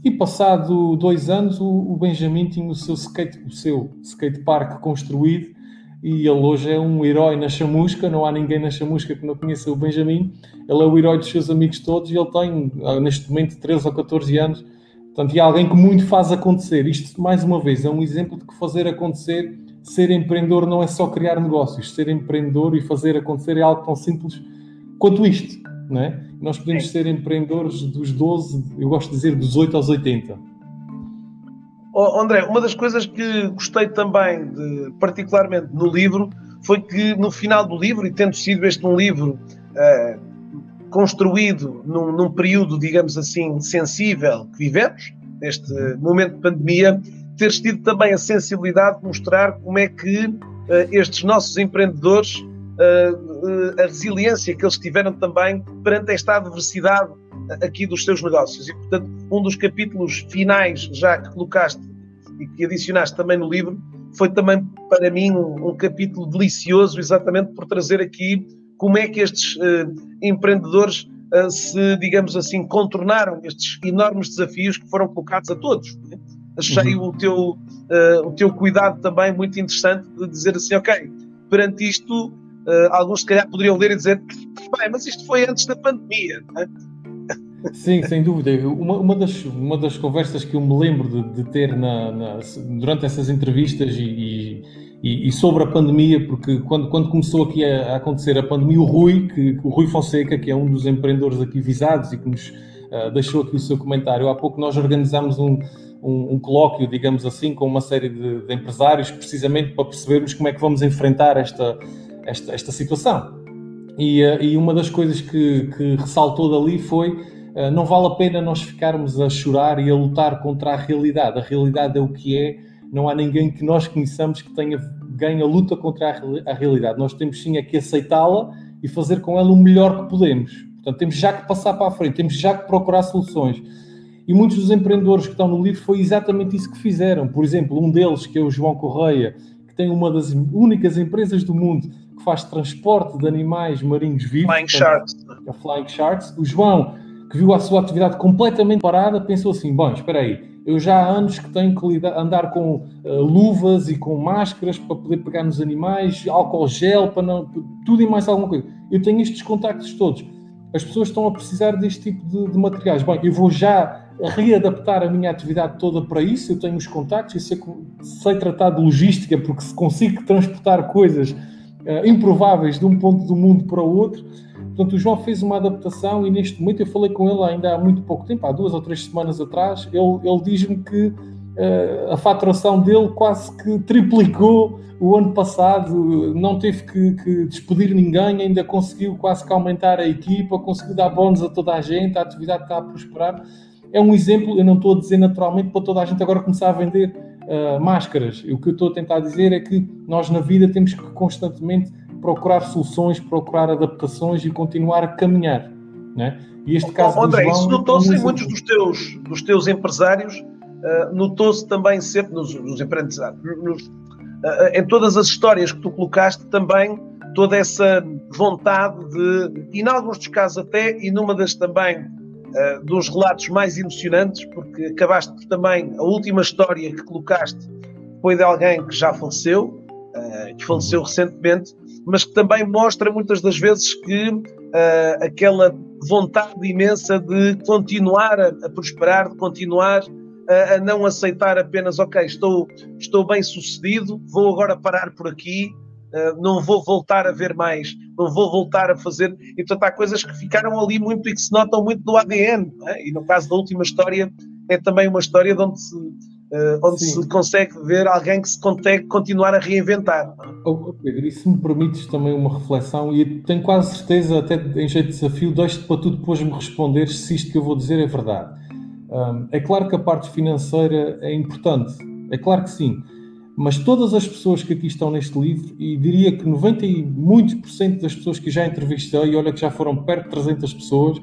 E passado dois anos, o, o Benjamin tinha o seu skate, o seu skate park construído e ele hoje é um herói na chamusca, não há ninguém na chamusca que não conheça o Benjamin, ele é o herói dos seus amigos todos e ele tem, ah, neste momento, 13 ou 14 anos, portanto, é alguém que muito faz acontecer. Isto, mais uma vez, é um exemplo de que fazer acontecer, ser empreendedor não é só criar negócios, ser empreendedor e fazer acontecer é algo tão simples quanto isto, não é? Nós podemos Sim. ser empreendedores dos 12, eu gosto de dizer dos 8 aos 80 Oh, André, uma das coisas que gostei também, de, particularmente no livro, foi que no final do livro, e tendo sido este um livro uh, construído num, num, período, digamos assim, sensível que vivemos, neste momento de pandemia, teres tido também a sensibilidade de mostrar como é que uh, estes nossos empreendedores, uh, a resiliência que eles tiveram também perante esta adversidade aqui dos seus negócios. E, portanto, um dos capítulos finais, já que colocaste e que adicionaste também no livro, foi também para mim um, um capítulo delicioso, exatamente por trazer aqui como é que estes uh, empreendedores uh, se, digamos assim, contornaram estes enormes desafios que foram colocados a todos. Né? Achei uhum. o, teu, uh, o teu cuidado também muito interessante de dizer assim, ok, perante isto, alguns se calhar poderiam ler e dizer, bem, mas isto foi antes da pandemia. Né? Sim, sem dúvida. Uma, uma, das, uma das conversas que eu me lembro de, de ter na, na, durante essas entrevistas e, e, e, sobre a pandemia, porque quando, quando começou aqui a, a, acontecer a pandemia, o Rui, que, o Rui Fonseca, que é um dos empreendedores aqui visados e que nos uh, deixou aqui o seu comentário, há pouco nós organizámos um, um, um colóquio, digamos assim, com uma série de, de, empresários, precisamente para percebermos como é que vamos enfrentar esta, esta, esta situação. E, uh, e uma das coisas que, que ressaltou dali foi não vale a pena nós ficarmos a chorar e a lutar contra a realidade. A realidade é o que é, não há ninguém que nós conheçamos que tenha ganho a luta contra a, realidade. Nós temos sim é que aceitá-la e fazer com ela o melhor que podemos. Portanto, temos já que passar para a frente, temos já que procurar soluções. E muitos dos empreendedores que estão no livro foi exatamente isso que fizeram. Por exemplo, um deles, que é o João Correia, que tem uma das únicas empresas do mundo que faz transporte de animais marinhos vivos. Flying Sharks. A Flying Sharks. O João que viu a sua atividade completamente parada, pensou assim: bom, espera aí, eu já há anos que tenho que lidar, andar com uh, luvas e com máscaras para poder pegar nos animais, álcool gel, para não, tudo e mais alguma coisa. Eu tenho estes contactos todos. As pessoas estão a precisar deste tipo de, de materiais. Bom, eu vou já readaptar a minha atividade toda para isso. Eu tenho os contactos, eu sei, sei tratar de logística, porque se consigo transportar coisas uh, improváveis de um ponto do mundo para o outro Portanto, o João fez uma adaptação e neste momento eu falei com ele ainda há muito pouco tempo, há duas ou três semanas atrás, ele, ele diz-me que uh, a faturação dele quase que triplicou o ano passado, não teve que, que, despedir ninguém, ainda conseguiu quase que aumentar a equipa, conseguiu dar bónus a toda a gente, a atividade está a prosperar. é um exemplo, eu não estou a dizer naturalmente para toda a gente agora começar a vender uh, máscaras. O que eu estou a tentar dizer é que nós na vida temos que constantemente procurar soluções, procurar adaptações e continuar a caminhar. Né? E este caso oh, André, João, isso notou-se em muitos dos teus, dos teus empresários, uh, notou-se também sempre nos, nos empresários, nos, uh, em todas as histórias que tu colocaste também toda essa vontade de, e em alguns dos casos até, e numa das também uh, dos relatos mais emocionantes, porque acabaste por também, a última história que colocaste foi de alguém que já faleceu, que faleceu recentemente, mas que também mostra muitas das vezes que uh, aquela vontade imensa de continuar a, a prosperar, de continuar a, a, não aceitar apenas, ok, estou, estou bem sucedido, vou agora parar por aqui, uh, não vou voltar a ver mais, não vou voltar a fazer. E portanto há coisas que ficaram ali muito e que se notam muito do ADN. É? E no caso da última história, é também uma história de onde se Uh, onde Sim. se consegue ver alguém que se consegue continuar a reinventar. Oh, Pedro, e se me permites também uma reflexão, e tenho quase certeza, até em jeito de desafio, deixo-te para tu depois me responder se isto que eu vou dizer é verdade. Um, é claro que a parte financeira é importante, é claro que sim, mas todas as pessoas que aqui estão neste livro, e diria que 90 e muitos por cento das pessoas que já entrevistei, e olha que já foram perto de 300 pessoas,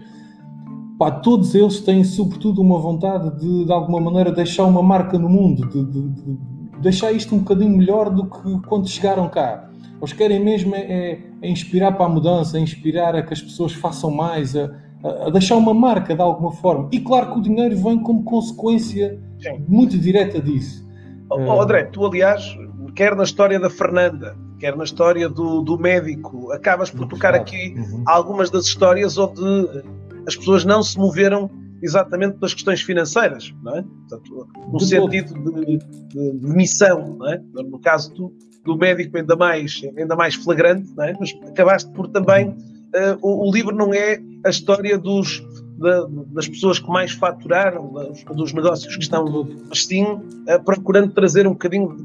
pá, todos eles têm sobretudo uma vontade de, de alguma maneira, deixar uma marca no mundo, de, de, de, deixar isto um bocadinho melhor do que quando chegaram cá. Eles querem mesmo é, é, é inspirar para a mudança, é inspirar a que as pessoas façam mais, a, a, deixar uma marca de alguma forma. E claro que o dinheiro vem como consequência Sim. muito direta disso. Oh, oh, André, tu aliás, quer na história da Fernanda, quer na história do, do médico, acabas por tocar aqui uhum. algumas das histórias onde as pessoas não se moveram exatamente pelas questões financeiras, não é? Portanto, no de sentido de, de, de, missão, não é? No caso do, do médico ainda mais, ainda mais flagrante, não é? Mas acabaste por também, uh, o, o, livro não é a história dos, da, das pessoas que mais faturaram, dos, negócios que estão, mas sim uh, procurando trazer um bocadinho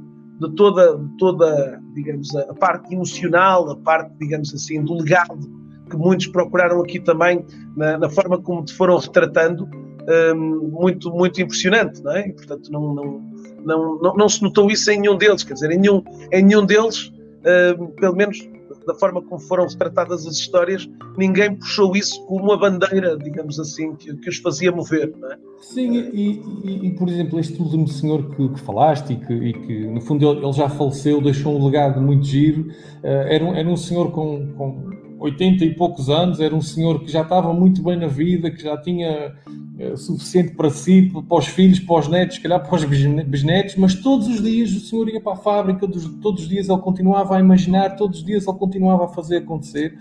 de, toda, de toda, digamos, a, a parte emocional, a parte, digamos assim, do legado que muitos procuraram aqui também na, na forma como te foram retratando, um, muito, muito impressionante, não é? E, portanto, não, não, não, não, não, se notou isso em nenhum deles, quer dizer, em nenhum, em nenhum deles, um, pelo menos da forma como foram retratadas as histórias, ninguém puxou isso como uma bandeira, digamos assim, que, que os fazia mover. Não é? Sim, e, e, e, por exemplo, este último senhor que, que falaste e que, e que, no fundo, ele, já faleceu, deixou um legado muito giro, uh, era, um, era um senhor com, com 80 e poucos anos, era um senhor que já estava muito bem na vida, que já tinha é, suficiente para si, para os filhos, para os netos, se calhar para os bisnetos, mas todos os dias o senhor ia para a fábrica, todos os dias ele continuava a imaginar, todos os dias ele continuava a fazer acontecer.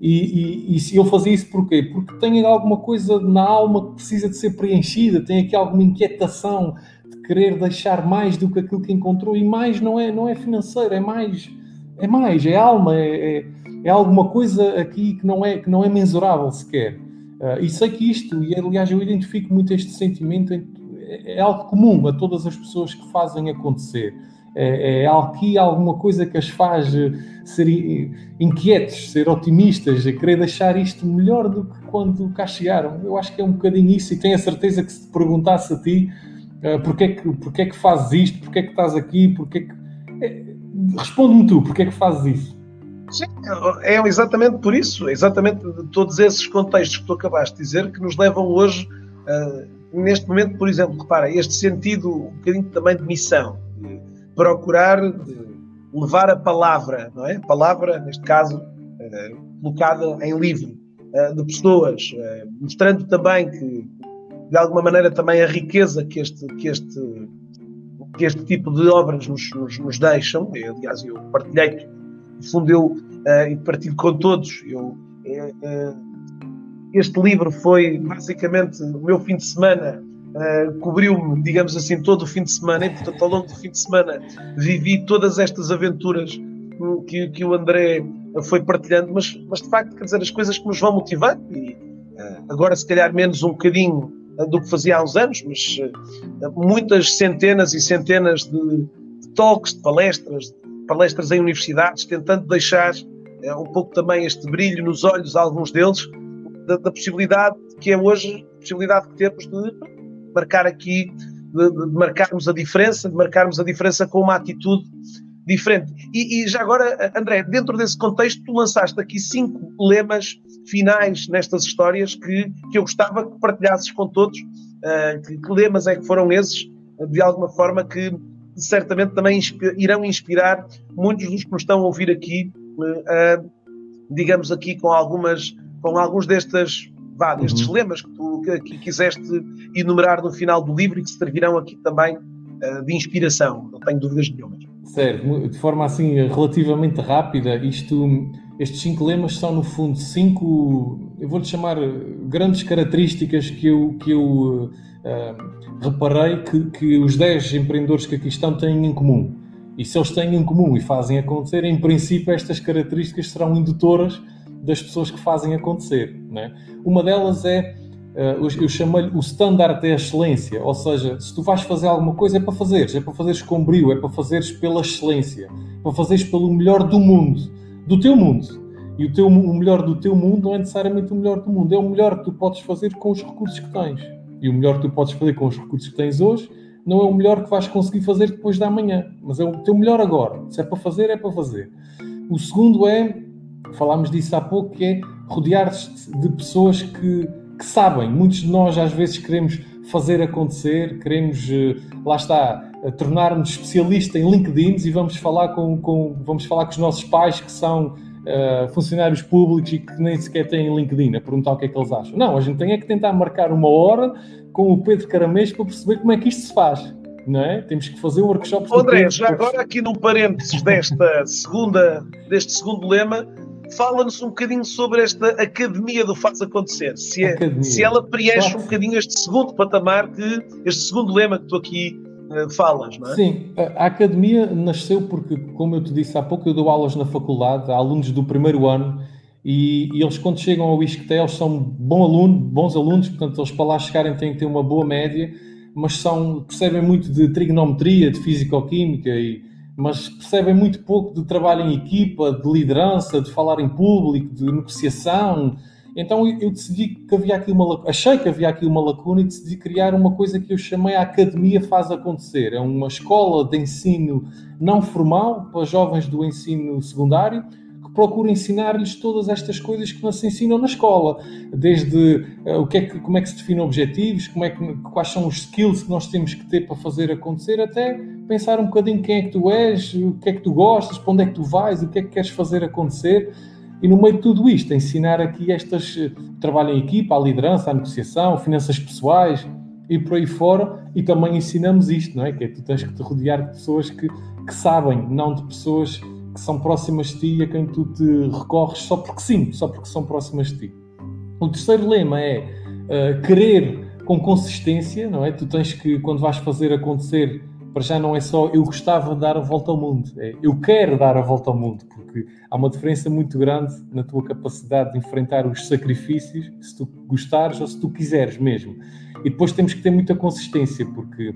E, e, e ele fazia isso porquê? Porque tem alguma coisa na alma que precisa de ser preenchida, tem aqui alguma inquietação de querer deixar mais do que aquilo que encontrou, e mais não é, não é financeiro, é mais, é mais, é alma, é, é é alguma coisa aqui que não é, que não é mensurável sequer. Uh, e sei que isto, e aliás eu identifico muito este sentimento, é, é algo comum a todas as pessoas que fazem acontecer. É, é aqui alguma coisa que as faz eh, ser inquietos, ser otimistas, querer deixar isto melhor do que quando cá chegaram. Eu acho que é um bocadinho isso, e tenho a certeza que se te perguntasse a ti uh, porque, é que, porque é que fazes isto, porque é que estás aqui, porque é que. É, Responde-me tu, porque é que fazes isso? É exatamente por isso, exatamente de todos esses contextos que tu acabaste de dizer que nos levam hoje, uh, neste momento, por exemplo, repara, este sentido um bocadinho também de missão, de procurar levar a palavra, não é? Palavra, neste caso, uh, colocada em livro, uh, de pessoas, mostrando também que, de alguma maneira, também a riqueza que este, que este, que este tipo de obras nos, nos, nos deixam. Eu, aliás, eu partilhei no fundo, eu, uh, partilho com todos, eu, uh, este livro foi basicamente o meu fim de semana, uh, cobriu-me, digamos assim, todo o fim de semana, e portanto, ao longo do fim de semana, vivi todas estas aventuras que, que o André foi partilhando, mas, mas de facto, quer dizer, as coisas que nos vão motivando, e agora se calhar menos um bocadinho do que fazia há uns anos, mas muitas centenas e centenas de, de talks, de palestras, palestras em universidades, tentando deixar é, um pouco também este brilho nos olhos a alguns deles da, da, possibilidade que é hoje possibilidade que temos de marcar aqui, de, de marcarmos a diferença, de marcarmos a diferença com uma atitude diferente. E, e, já agora, André, dentro desse contexto, tu lançaste aqui cinco lemas finais nestas histórias que, que eu gostava que partilhasses com todos. Uh, que, que, lemas é que foram esses, de alguma forma, que certamente também irão inspirar muitos dos que nos estão a ouvir aqui, uh, uh, digamos aqui, com algumas, com alguns destes, vá, destes uhum. lemas que tu que, que quiseste enumerar no final do livro e que servirão aqui também de inspiração, não tenho dúvidas nenhuma. Certo, de forma assim relativamente rápida, isto, estes cinco lemas são no fundo cinco, eu vou-lhe chamar grandes características que eu, que eu reparei que, que os 10 empreendedores que aqui estão têm em comum. E se eles têm em comum e fazem acontecer, em princípio estas características serão indutoras das pessoas que fazem acontecer. Né? Uma delas é eh, eu chamo-lhe o standard da excelência, ou seja, se tu vais fazer alguma coisa é para fazeres, é para fazeres com brilho, é para fazeres pela excelência, para fazeres pelo melhor do mundo, do teu mundo. E o, teu, o melhor do teu mundo não é necessariamente o melhor do mundo, é o melhor que tu podes fazer com os recursos que tens. E o melhor que tu podes fazer com os recursos que tens hoje não é o melhor que vais conseguir fazer depois da manhã, mas é o teu melhor agora. Se é para fazer, é para fazer. O segundo é, falámos disso há pouco, que é rodear-te de pessoas que que sabem. Muitos de nós às vezes queremos fazer acontecer, queremos, eh, lá está, eh, tornar-nos especialistas em LinkedIn e vamos falar com, com, vamos falar com os nossos pais que são uh, funcionários públicos e que nem sequer têm LinkedIn a perguntar o que é que eles acham. Não, a gente tem é que tentar marcar uma hora com o Pedro Caramês para perceber como é que isto se faz. Não é? Temos que fazer workshops. André, já agora aqui num parênteses desta segunda, deste segundo lema, fala-nos um bocadinho sobre esta academia do Faz Acontecer. Se, é, se ela preenche um bocadinho este segundo patamar, que, este segundo lema que tu aqui falas, não é? Sim, a, academia nasceu porque, como eu te disse há pouco, eu dou aulas na faculdade a alunos do primeiro ano e, e eles, quando chegam ao ISCTEL, são bom aluno, bons alunos, portanto, eles para lá chegarem têm que ter uma boa média, mas são, percebem muito de trigonometria, de físico-química e mas percebem muito pouco de trabalho em equipa, de liderança, de falar em público, de negociação. Então eu decidi que havia aqui uma achei que havia aqui uma lacuna e decidi criar uma coisa que eu chamei a Academia Faz Acontecer. É uma escola de ensino não formal para jovens do ensino secundário procuro ensinar-lhes todas estas coisas que não se ensinam na escola, desde uh, o que é que, como é que se define objetivos, como é que, quais são os skills que nós temos que ter para fazer acontecer, até pensar um bocadinho quem é que tu és, o que é que tu gostas, para onde é que tu vais, o que é que queres fazer acontecer. E no meio de tudo isto, ensinar aqui estas eh, trabalho em equipa, a liderança, a negociação, finanças pessoais e por aí fora, e também ensinamos isto, não é? Que é tu tens que te rodear de pessoas que, que sabem, não de pessoas que são próximas de ti e a quem tu te recorres só porque sim, só porque são próximas de ti. O terceiro lema é uh, querer com consistência, não é? Tu tens que, quando vais fazer acontecer, para já não é só eu gostava de dar a volta ao mundo, é eu quero dar a volta ao mundo, porque há uma diferença muito grande na tua capacidade de enfrentar os sacrifícios, se tu gostares ou se tu quiseres mesmo. E depois temos que ter muita consistência, porque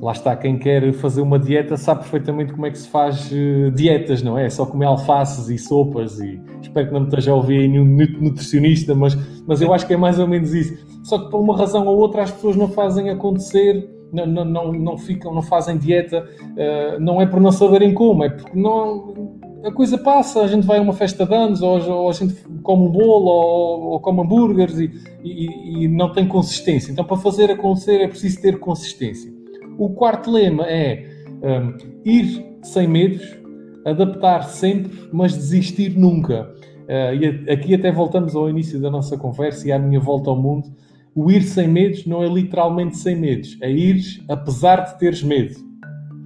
lá está, quem quer fazer uma dieta sabe perfeitamente como é que se faz uh, dietas, não é? é? Só comer alfaces e sopas e espero que não me esteja a ouvir nenhum nutricionista, mas, mas eu acho que é mais ou menos isso. Só que por uma razão ou outra as pessoas não fazem acontecer, não, não, não, ficam, não fazem dieta, uh, não é por não saberem como, é porque não, a coisa passa, a gente vai a uma festa de anos, ou, ou a gente come um bolo, ou, ou come hambúrgueres e, e, e não tem consistência. Então para fazer acontecer é preciso ter consistência. O quarto lema é um, ir sem medos, adaptar sempre, mas desistir nunca. Uh, e aqui até voltamos ao início da nossa conversa e à minha volta ao mundo. O ir sem medos não é literalmente sem medos, é ir apesar de teres medo.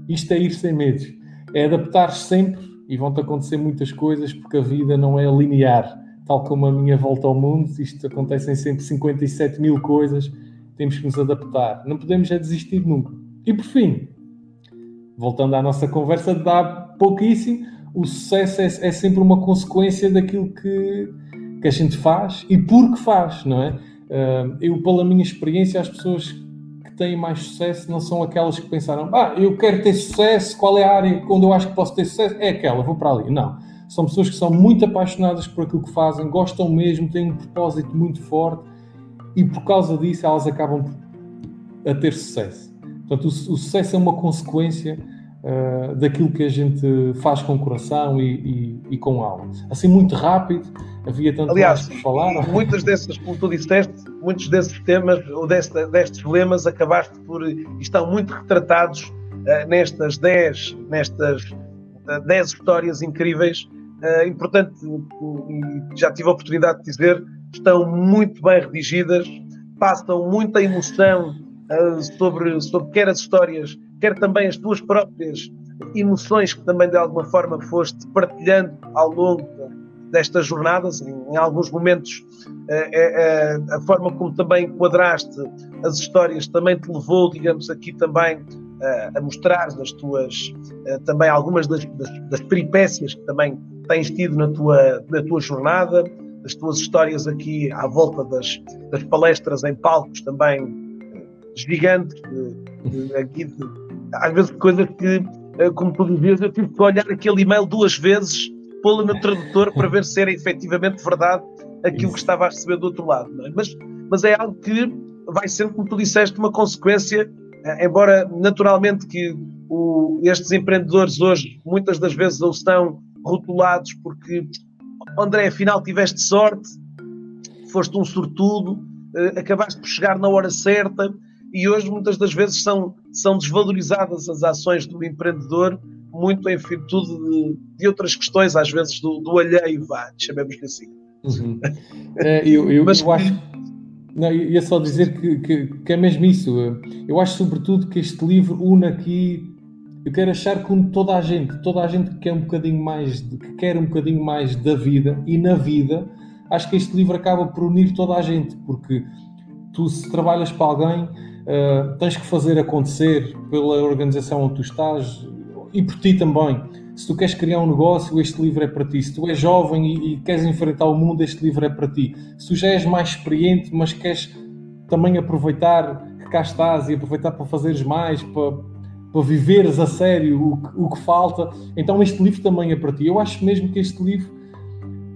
Isto é ir sem medos. É adaptar sempre e vão-te acontecer muitas coisas porque a vida não é linear. Tal como a minha volta ao mundo, isto acontecem sempre 57 mil coisas, temos que nos adaptar. Não podemos é desistir nunca. E por fim, voltando à nossa conversa, dá pouquíssimo. O sucesso é, é sempre uma consequência daquilo que, que a gente faz e porque faz, não é? Eu, pela minha experiência, as pessoas que têm mais sucesso não são aquelas que pensaram, ah, eu quero ter sucesso, qual é a área onde eu acho que posso ter sucesso? É aquela, vou para ali. Não. São pessoas que são muito apaixonadas por aquilo que fazem, gostam mesmo, têm um propósito muito forte e por causa disso elas acabam a ter sucesso. Portanto, o, o sucesso é uma consequência uh, daquilo que a gente faz com o coração e, e, e com a alma. Assim, muito rápido, havia tanto Aliás, mais falar. Muitas dessas, como tu disseste, muitos desses temas ou desta, destes lemas acabaste por. estão muito retratados uh, nestas 10 nestas uh, 10 histórias incríveis. Uh, importante, e já tive a oportunidade de dizer, estão muito bem redigidas, passam muita emoção uh, sobre, sobre quer as histórias, quer também as tuas próprias emoções que também de alguma forma foste partilhando ao longo destas jornadas, em, em alguns momentos uh, a forma como também enquadraste as histórias também te levou, digamos, aqui também a mostrar as tuas, também algumas das, das, das peripécias que também tens tido na tua, na tua jornada, as tuas histórias aqui à volta das, das palestras em palcos também eh, gigantes, aqui de, às vezes coisas que, eh, como tu dizias, eu tive que olhar aquele e-mail duas vezes, pô-lo no tradutor para ver se era efetivamente verdade aquilo que estava a receber do outro lado. É? Mas, mas é algo que vai sendo, como tu disseste, uma consequência, eh, embora naturalmente que o, estes empreendedores hoje muitas das vezes ou estão rotulados porque André, afinal tiveste sorte, foste um sortudo, uh, acabaste por chegar na hora certa e hoje muitas das vezes são, são desvalorizadas as ações do empreendedor muito em virtude de, de outras questões, às vezes do, do alheio, vá, chamemos-lhe assim. Uhum. É, eu, eu, Mas, eu acho. Não, ia só dizer que, que, que, é mesmo isso. Eu acho, sobretudo, que este livro une aqui eu quero achar que toda a gente, toda a gente que quer um bocadinho mais, que quer um bocadinho mais da vida e na vida, acho que este livro acaba por unir toda a gente, porque tu se trabalhas para alguém, uh, tens que fazer acontecer pela organização onde tu estás e por ti também. Se tu queres criar um negócio, este livro é para ti. Se tu és jovem e, e queres enfrentar o mundo, este livro é para ti. Se tu já és mais experiente, mas queres também aproveitar que cá estás e aproveitar para fazeres mais, para, para viveres a sério o que, o que falta. Então este livro também é para ti. Eu acho mesmo que este livro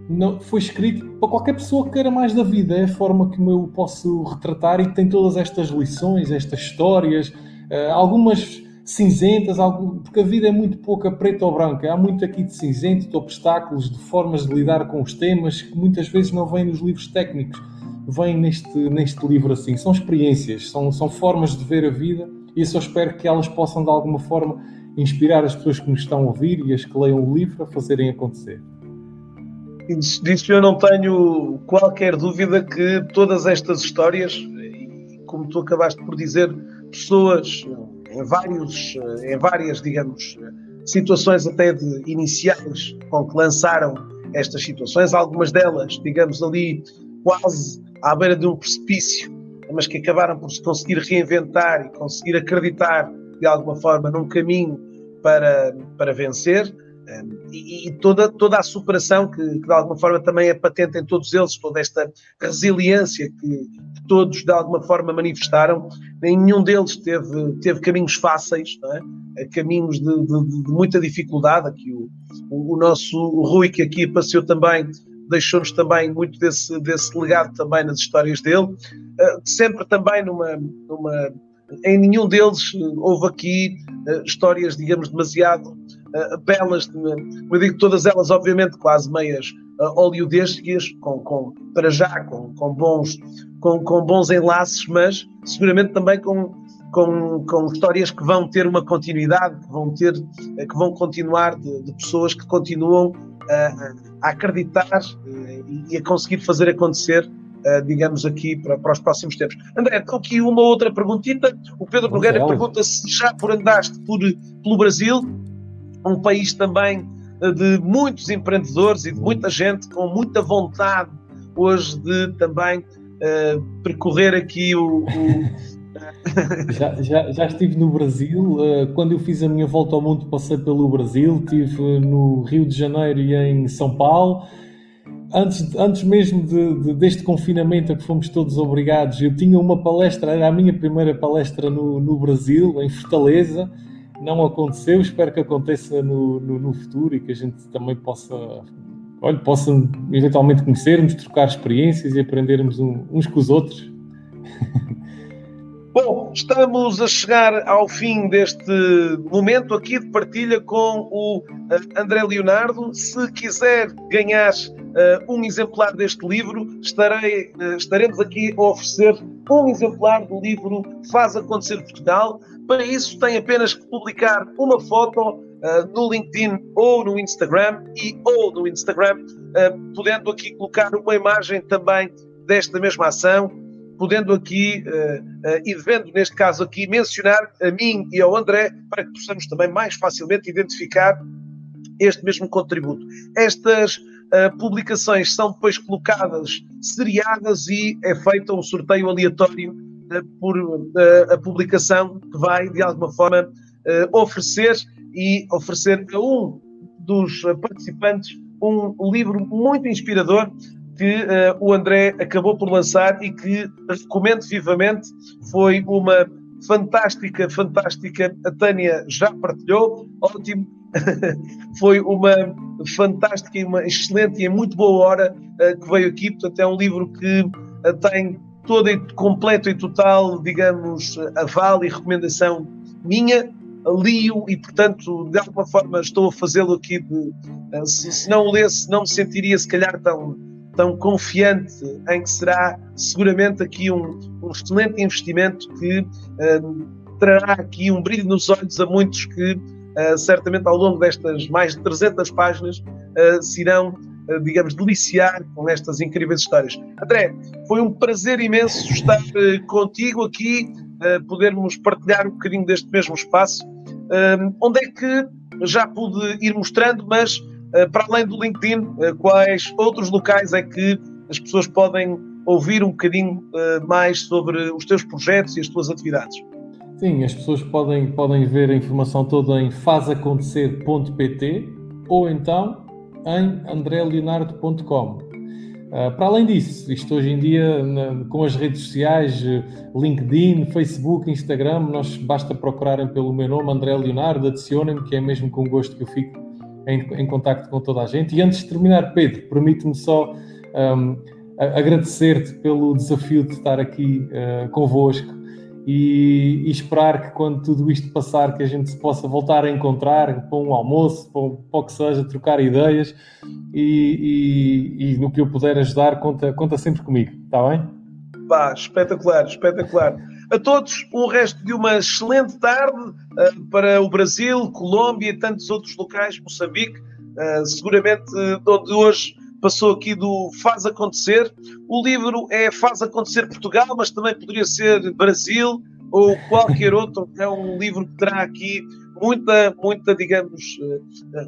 não, foi escrito para qualquer pessoa que queira mais da vida. É a forma como eu posso retratar e tem todas estas lições, estas histórias, uh, algumas cinzentas, porque a vida é muito pouca preta ou branca. Há muito aqui de cinzento, de obstáculos, de formas de lidar com os temas que muitas vezes não vêm nos livros técnicos. Vêm neste, neste livro assim. São experiências, são, são formas de ver a vida e só espero que elas possam, de alguma forma, inspirar as pessoas que nos estão a ouvir e as que leiam o livro a fazerem acontecer. Disso eu não tenho qualquer dúvida que todas estas histórias, como tu acabaste por dizer, pessoas em, vários, em várias, digamos, situações até de iniciais com que lançaram estas situações, algumas delas, digamos, ali quase à beira de um precipício, mas que acabaram por se conseguir reinventar e conseguir acreditar de alguma forma num caminho para, para vencer. E, e, toda, toda a superação que, que, de alguma forma também é patente em todos eles, toda esta resiliência que, que todos de alguma forma manifestaram, nenhum deles teve, teve caminhos fáceis, é? caminhos de, de, de, muita dificuldade. Aqui o, o, o nosso Rui, que aqui passeou também, deixou-nos também muito desse, desse legado também nas histórias dele. Uh, sempre também numa, numa. Em nenhum deles houve aqui histórias, digamos, demasiado uh, belas. Eu digo todas elas, obviamente, quase meias uh, hollywoodescas, com, com, para já, com, com, bons, com, com bons enlaces, mas seguramente também com, com, com histórias que vão ter uma continuidade, que vão ter, que vão continuar de, de pessoas que continuam a, a acreditar eh, e a conseguir fazer acontecer Uh, digamos aqui para, para, os próximos tempos. André, estou aqui uma outra perguntita. O Pedro Nogueira pergunta se já por andaste por, pelo Brasil, um país também uh, de muitos empreendedores e de muita gente com muita vontade hoje de também uh, percorrer aqui o, o [LAUGHS] já, já, já, estive no Brasil. Quando eu fiz a minha volta ao mundo, passei pelo Brasil. Estive no Rio de Janeiro e em São Paulo. Antes, antes mesmo de, de, deste confinamento a que fomos todos obrigados, eu tinha uma palestra, era a minha primeira palestra no, no Brasil, em Fortaleza. Não aconteceu, espero que aconteça no, no, no futuro e que a gente também possa, olha, possa eventualmente conhecermos, trocar experiências e aprendermos um, uns com os outros [LAUGHS] Bom, estamos a chegar ao fim deste momento aqui de partilha com o eh, André Leonardo. Se quiser ganhar uh, um exemplar deste livro, estarei, uh, estaremos aqui a oferecer um exemplar do livro Faz Acontecer Portugal. Para isso, tem apenas que publicar uma foto uh, no LinkedIn ou no Instagram e ou no Instagram, uh, podendo aqui colocar uma imagem também desta mesma ação, podendo aqui uh, e devendo, neste caso aqui, mencionar a mim e ao André para que possamos também mais facilmente identificar este mesmo contributo. Estas uh, publicações são depois colocadas seriadas e é feito um sorteio aleatório por uh, a publicação que vai, de alguma forma, oferecer e oferecer a um dos participantes um livro muito inspirador que o André acabou por lançar e que recomendo vivamente. Foi uma fantástica, fantástica. A Tânia já partilhou. Ótimo [LAUGHS] foi uma fantástica e uma excelente e muito boa hora que veio aqui. Portanto, é um livro que tem todo e completo e total, digamos, aval e recomendação minha. Li-o e, portanto, de alguma forma estou a fazê-lo aqui. De, uh, se, se, não o lesse, não me sentiria, se calhar, tão, tão confiante em que será seguramente aqui um, um excelente investimento que trará aqui um brilho nos olhos a muitos que uh, certamente ao longo destas mais de 300 páginas uh, se irão, uh, digamos, deliciar com estas incríveis histórias. André, foi um prazer imenso estar contigo aqui, podermos partilhar um bocadinho deste mesmo espaço. onde é que já pude ir mostrando, mas para além do LinkedIn, quais outros locais é que as pessoas podem ouvir um bocadinho mais sobre os teus projetos e as tuas atividades? Sim, as pessoas podem, podem ver a informação toda em fazacontecer.pt ou então em andreleonardo.com. Ah, para além disso, isto hoje em dia, com as redes sociais, LinkedIn, Facebook, Instagram, nós basta procurarem pelo meu nome, André Leonardo, adicionem-me, que é mesmo com gosto que eu fico em, em contacto com toda a gente. E antes de terminar, Pedro, permite-me só um, agradecer-te pelo desafio de estar aqui uh, convosco e, e, esperar que quando tudo isto passar que a gente se possa voltar a encontrar para um almoço, para, um, para o que seja, trocar ideias e, e, e, no que eu puder ajudar, conta, conta sempre comigo, está bem? Pá, espetacular, espetacular. A todos, o resto de uma excelente tarde uh, para o Brasil, Colômbia e tantos outros locais, Moçambique, uh, seguramente onde hoje passou aqui do Faz Acontecer. O livro é Faz Acontecer Portugal, mas também poderia ser Brasil ou qualquer outro. É um livro que terá aqui muita, muita, digamos, eh,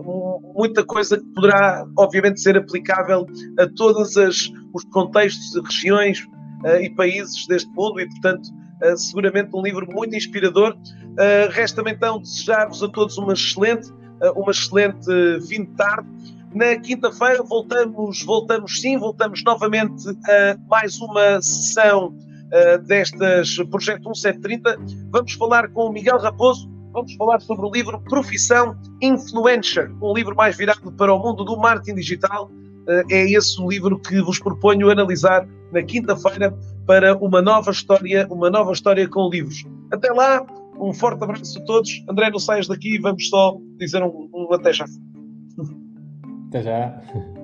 muita coisa que poderá, obviamente, ser aplicável a todos os contextos, regiões uh, e países deste mundo e, portanto, uh, seguramente um livro muito inspirador. Uh, Resta-me então desejar-vos a todos uma excelente, uma excelente fim de tarde na quinta-feira voltamos, voltamos sim, voltamos novamente a mais uma sessão uh, destas Projeto 1730. Vamos falar com o Miguel Raposo, vamos falar sobre o livro Profissão Influencer, um livro mais virado para o mundo do marketing digital. Uh, é esse o livro que vos proponho analisar na quinta-feira para uma nova história, uma nova história com livros. Até lá, um forte abraço a todos. André, não saias daqui, vamos só dizer um, um até já. 谢谢。[LAUGHS]